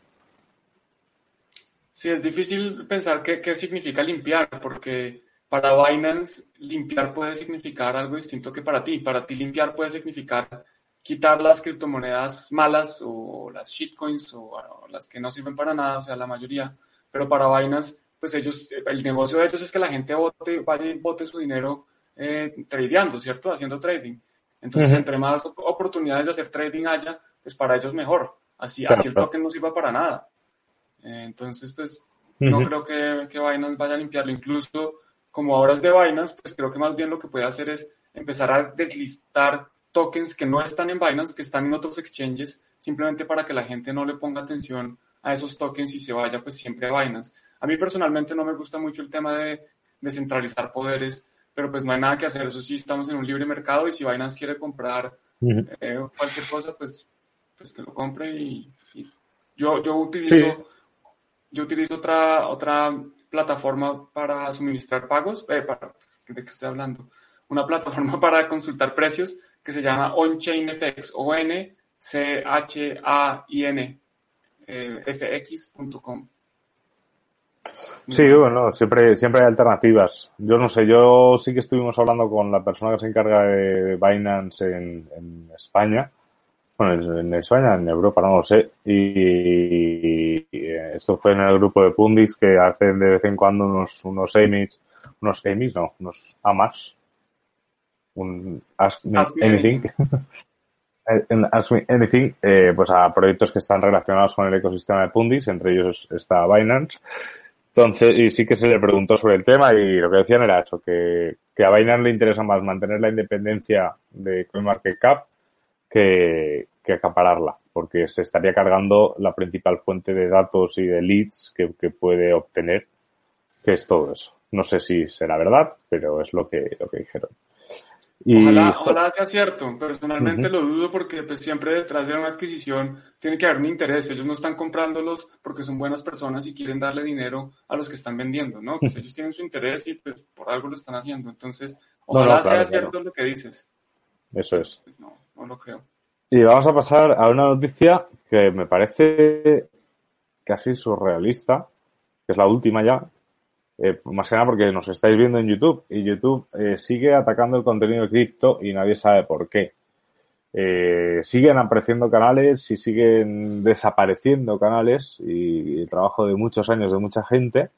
Sí, es difícil pensar qué, qué significa limpiar, porque para Binance limpiar puede significar algo distinto que para ti. Para ti limpiar puede significar quitar las criptomonedas malas o las shitcoins o, las que no sirven para nada, o sea, la mayoría. Pero para Binance, pues ellos, el negocio de ellos es que la gente vote, vaya y vote su dinero eh, tradeando, ¿cierto? Haciendo trading. Entonces, entre más oportunidades de hacer trading haya, pues para ellos mejor. Así, así el token no sirva para nada. Eh, entonces, pues, no creo que, que Binance vaya a limpiarlo. Incluso, como ahora es de Binance, pues creo que más bien lo que puede hacer es empezar a deslistar tokens que no están en Binance, que están en otros exchanges, simplemente para que la gente no le ponga atención a esos tokens y se vaya pues siempre a Binance. A mí personalmente no me gusta mucho el tema de descentralizar poderes, pero pues no hay nada que hacer, eso sí, estamos en un libre mercado y si Binance quiere comprar eh, cualquier cosa, pues, pues que lo compre y, yo, yo utilizo, yo utilizo otra, otra plataforma para suministrar pagos, eh, para, ¿de qué estoy hablando? Una plataforma para consultar precios que se llama OnChainFX, O-N-C-H-A-I-N, eh, fx.com. Sí, bueno, siempre, siempre hay alternativas. Yo no sé, yo sí que estuvimos hablando con la persona que se encarga de Binance en, España, bueno, en España, en Europa, no lo sé, y, esto fue en el grupo de Pundis que hacen de vez en cuando unos, unos Emmys, unos Emmys, no, unos AMAS, un Ask Me Anything. Ask Me Anything, eh, pues a proyectos que están relacionados con el ecosistema de Pundis, entre ellos está Binance. Entonces, y sí que se le preguntó sobre el tema y lo que decían era eso, que, a Binance le interesa más mantener la independencia de CoinMarketCap que, que acapararla, porque se estaría cargando la principal fuente de datos y de leads que, que puede obtener, que es todo eso. No sé si será verdad, pero es lo que, lo que dijeron. Ojalá, sea cierto. Personalmente lo dudo porque pues, siempre detrás de una adquisición tiene que haber un interés. Ellos no están comprándolos porque son buenas personas y quieren darle dinero a los que están vendiendo, ¿no? Pues ellos tienen su interés y pues por algo lo están haciendo. Entonces, ojalá sea cierto lo que dices. Eso es. Pues no, no lo creo. Y vamos a pasar a una noticia que me parece casi surrealista, que es la última ya, eh, más que nada porque nos estáis viendo en YouTube y YouTube eh, sigue atacando el contenido de cripto y nadie sabe por qué. Eh, siguen apareciendo canales y siguen desapareciendo canales y, el trabajo de muchos años de mucha gente.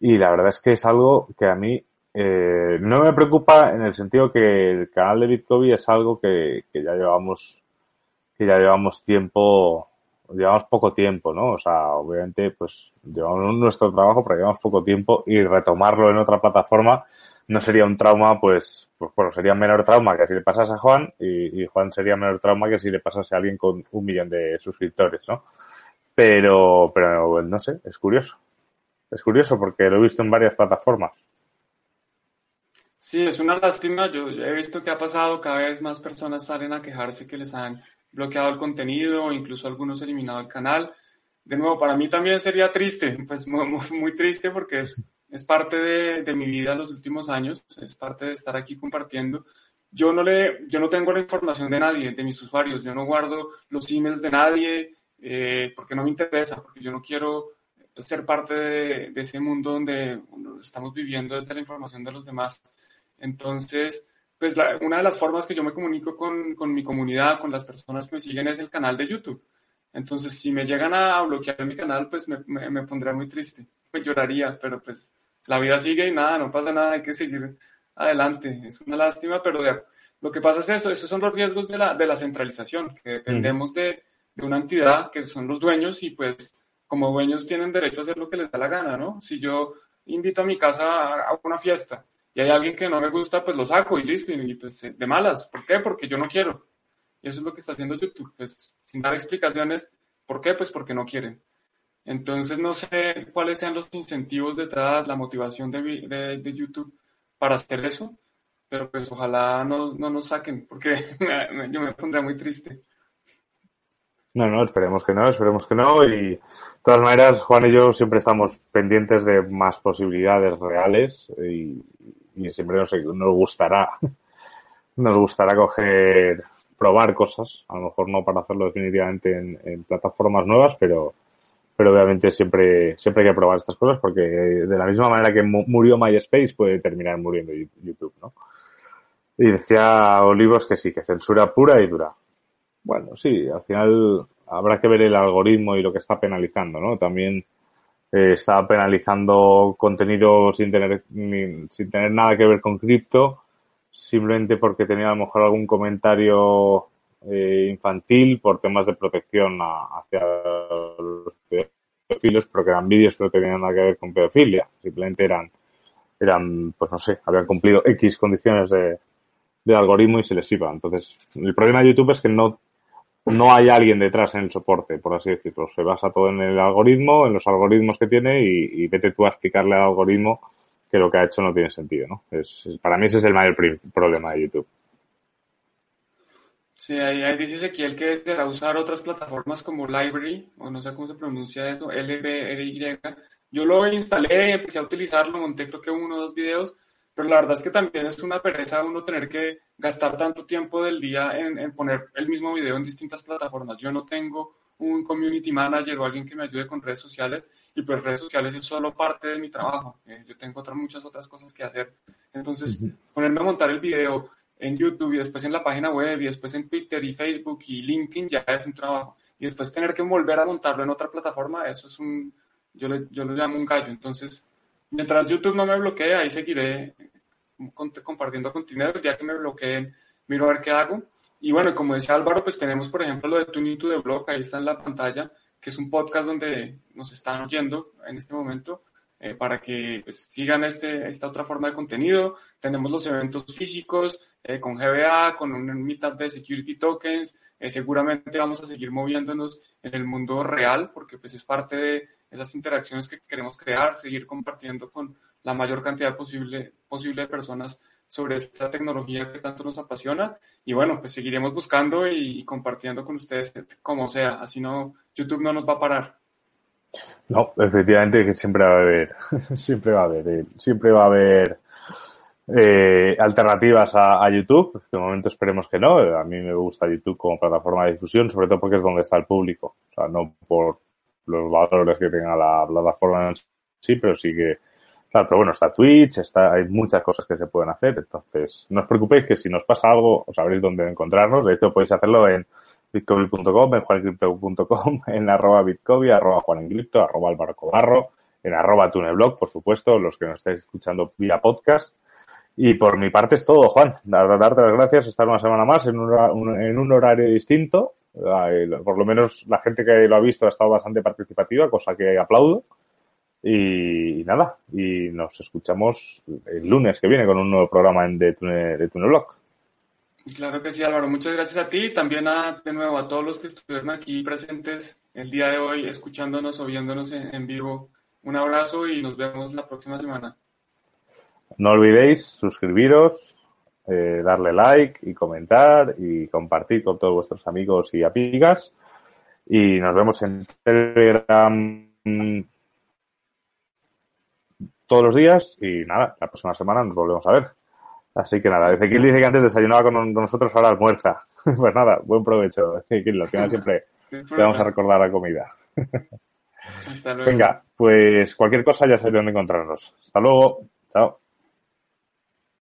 Y la verdad es que es algo que a mí no me preocupa en el sentido que el canal de Bitcoin es algo que, que ya llevamos que ya llevamos tiempo llevamos poco tiempo, ¿no? O sea, obviamente, pues llevamos nuestro trabajo, pero llevamos poco tiempo y retomarlo en otra plataforma no sería un trauma, pues, pues bueno, sería menor trauma que si le pasase a Juan y, Juan sería menor trauma que si le pasase a alguien con un millón de suscriptores, ¿no? Pero, pero no sé, es curioso. Es curioso porque lo he visto en varias plataformas. Sí, es una lástima. Yo he visto que ha pasado, cada vez más personas salen a quejarse que les han bloqueado el contenido, incluso algunos eliminado el canal. De nuevo, para mí también sería triste, pues muy, muy triste porque es, es parte de, de, mi vida los últimos años, es parte de estar aquí compartiendo. Yo no, le, yo no tengo la información de nadie, de mis usuarios, yo no guardo los emails de nadie eh, porque no me interesa, porque yo no quiero ser parte de, de ese mundo donde estamos viviendo desde la información de los demás. Entonces, pues una de las formas que yo me comunico con, con, mi comunidad, con las personas que me siguen, es el canal de YouTube. Entonces, si me llegan a bloquear mi canal, pues me, me, pondría muy triste, me lloraría, pero pues la vida sigue y nada, no pasa nada, hay que seguir adelante. Es una lástima, pero lo que pasa es eso, esos son los riesgos de la, de la centralización, que dependemos de, de una entidad que son los dueños y pues como dueños tienen derecho a hacer lo que les da la gana, ¿no? Si yo invito a mi casa a una fiesta y hay alguien que no me gusta, pues lo saco y listo, y pues eh, de malas. ¿Por qué? Porque yo no quiero. Y eso es lo que está haciendo YouTube, pues sin dar explicaciones. ¿Por qué? Pues porque no quieren. Entonces no sé cuáles sean los incentivos detrás, la motivación de, de, YouTube para hacer eso, pero pues ojalá no, no nos saquen, porque yo me pondría muy triste. No, no, esperemos que no, esperemos que no. Y de todas maneras, Juan y yo siempre estamos pendientes de más posibilidades reales y, siempre nos, nos gustará, nos gustará coger, probar cosas. A lo mejor no para hacerlo definitivamente en, plataformas nuevas, pero, pero obviamente siempre, siempre hay que probar estas cosas porque de la misma manera que murió MySpace puede terminar muriendo YouTube, ¿no? Y decía Olivos que sí, que censura pura y dura. Bueno, sí, al final habrá que ver el algoritmo y lo que está penalizando, ¿no? También eh, está penalizando contenido sin tener, sin tener nada que ver con cripto, simplemente porque tenía a lo mejor algún comentario eh, infantil por temas de protección hacia los pedofilos, pero que eran vídeos que no tenían nada que ver con pedofilia. Simplemente eran, eran, pues no sé, habían cumplido X condiciones de, de algoritmo y se les iba. Entonces, el problema de YouTube es que no no hay alguien detrás en el soporte, por así decirlo. Se basa todo en el algoritmo, en los algoritmos que tiene y, vete tú a explicarle al algoritmo que lo que ha hecho no tiene sentido, ¿no? Es, para mí ese es el mayor problema de YouTube. Sí, ahí, dice Ezequiel que será usar otras plataformas como Library, o no sé cómo se pronuncia eso, LBRY. Yo lo instalé, empecé a utilizarlo, monté creo que uno o dos videos, pero la verdad es que también es una pereza uno tener que gastar tanto tiempo del día en, poner el mismo video en distintas plataformas. Yo no tengo un community manager o alguien que me ayude con redes sociales y pues redes sociales es solo parte de mi trabajo. Eh, yo tengo otras, muchas otras cosas que hacer. Entonces, ponerme a montar el video en YouTube y después en la página web y después en Twitter y Facebook y LinkedIn ya es un trabajo. Y después tener que volver a montarlo en otra plataforma, eso es un, yo, le, yo lo llamo un gallo. Entonces, Mientras YouTube no me bloquee, ahí seguiré compartiendo contenido. Día que me bloqueen, miro a ver qué hago. Y bueno, como decía Álvaro, pues tenemos, por ejemplo, lo de Tunito de Blog, ahí está en la pantalla, que es un podcast donde nos están oyendo en este momento. Eh, para que pues, sigan este, esta otra forma de contenido. Tenemos los eventos físicos eh, con GBA, con un meetup de security tokens. Eh, seguramente vamos a seguir moviéndonos en el mundo real porque pues, es parte de esas interacciones que queremos crear, seguir compartiendo con la mayor cantidad posible, posible de personas sobre esta tecnología que tanto nos apasiona. Y bueno, pues seguiremos buscando y, compartiendo con ustedes como sea. Así no, YouTube no nos va a parar. No, efectivamente que siempre va a haber, siempre va a haber, eh, siempre va a haber eh, alternativas a, YouTube. De momento esperemos que no. A mí me gusta YouTube como plataforma de difusión, sobre todo porque es donde está el público. O sea, no por los valores que tenga la plataforma en sí, pero sí que, claro, pero bueno, está Twitch, está, hay muchas cosas que se pueden hacer, entonces no os preocupéis que si nos pasa algo, os sabréis dónde encontrarnos, de hecho podéis hacerlo en bitcoin.com, en en arroba bitcoin, arroba juanencrypto, arroba cobarro, en arroba tuneblog, por supuesto, los que nos estáis escuchando vía podcast. Y por mi parte es todo, Juan. Darte las gracias, estar una semana más en un, en un horario distinto por lo menos la gente que lo ha visto ha estado bastante participativa, cosa que aplaudo. Y, nada, y nos escuchamos el lunes que viene con un nuevo programa en de, de Tunelblog. Claro que sí, Álvaro. Muchas gracias a ti y también a, de nuevo a todos los que estuvieron aquí presentes el día de hoy, escuchándonos o viéndonos en vivo. Un abrazo y nos vemos la próxima semana. No olvidéis suscribiros, eh, darle like y comentar y compartir con todos vuestros amigos y amigas. Y nos vemos en Telegram todos los días y nada, la próxima semana nos volvemos a ver. Así que nada, Ezequiel dice que antes desayunaba con nosotros, ahora almuerza. Pues nada, buen provecho, Ezequiel, lo que siempre te vamos a recordar la comida. Venga, pues cualquier cosa ya sabéis dónde encontrarnos. Hasta luego. Chao.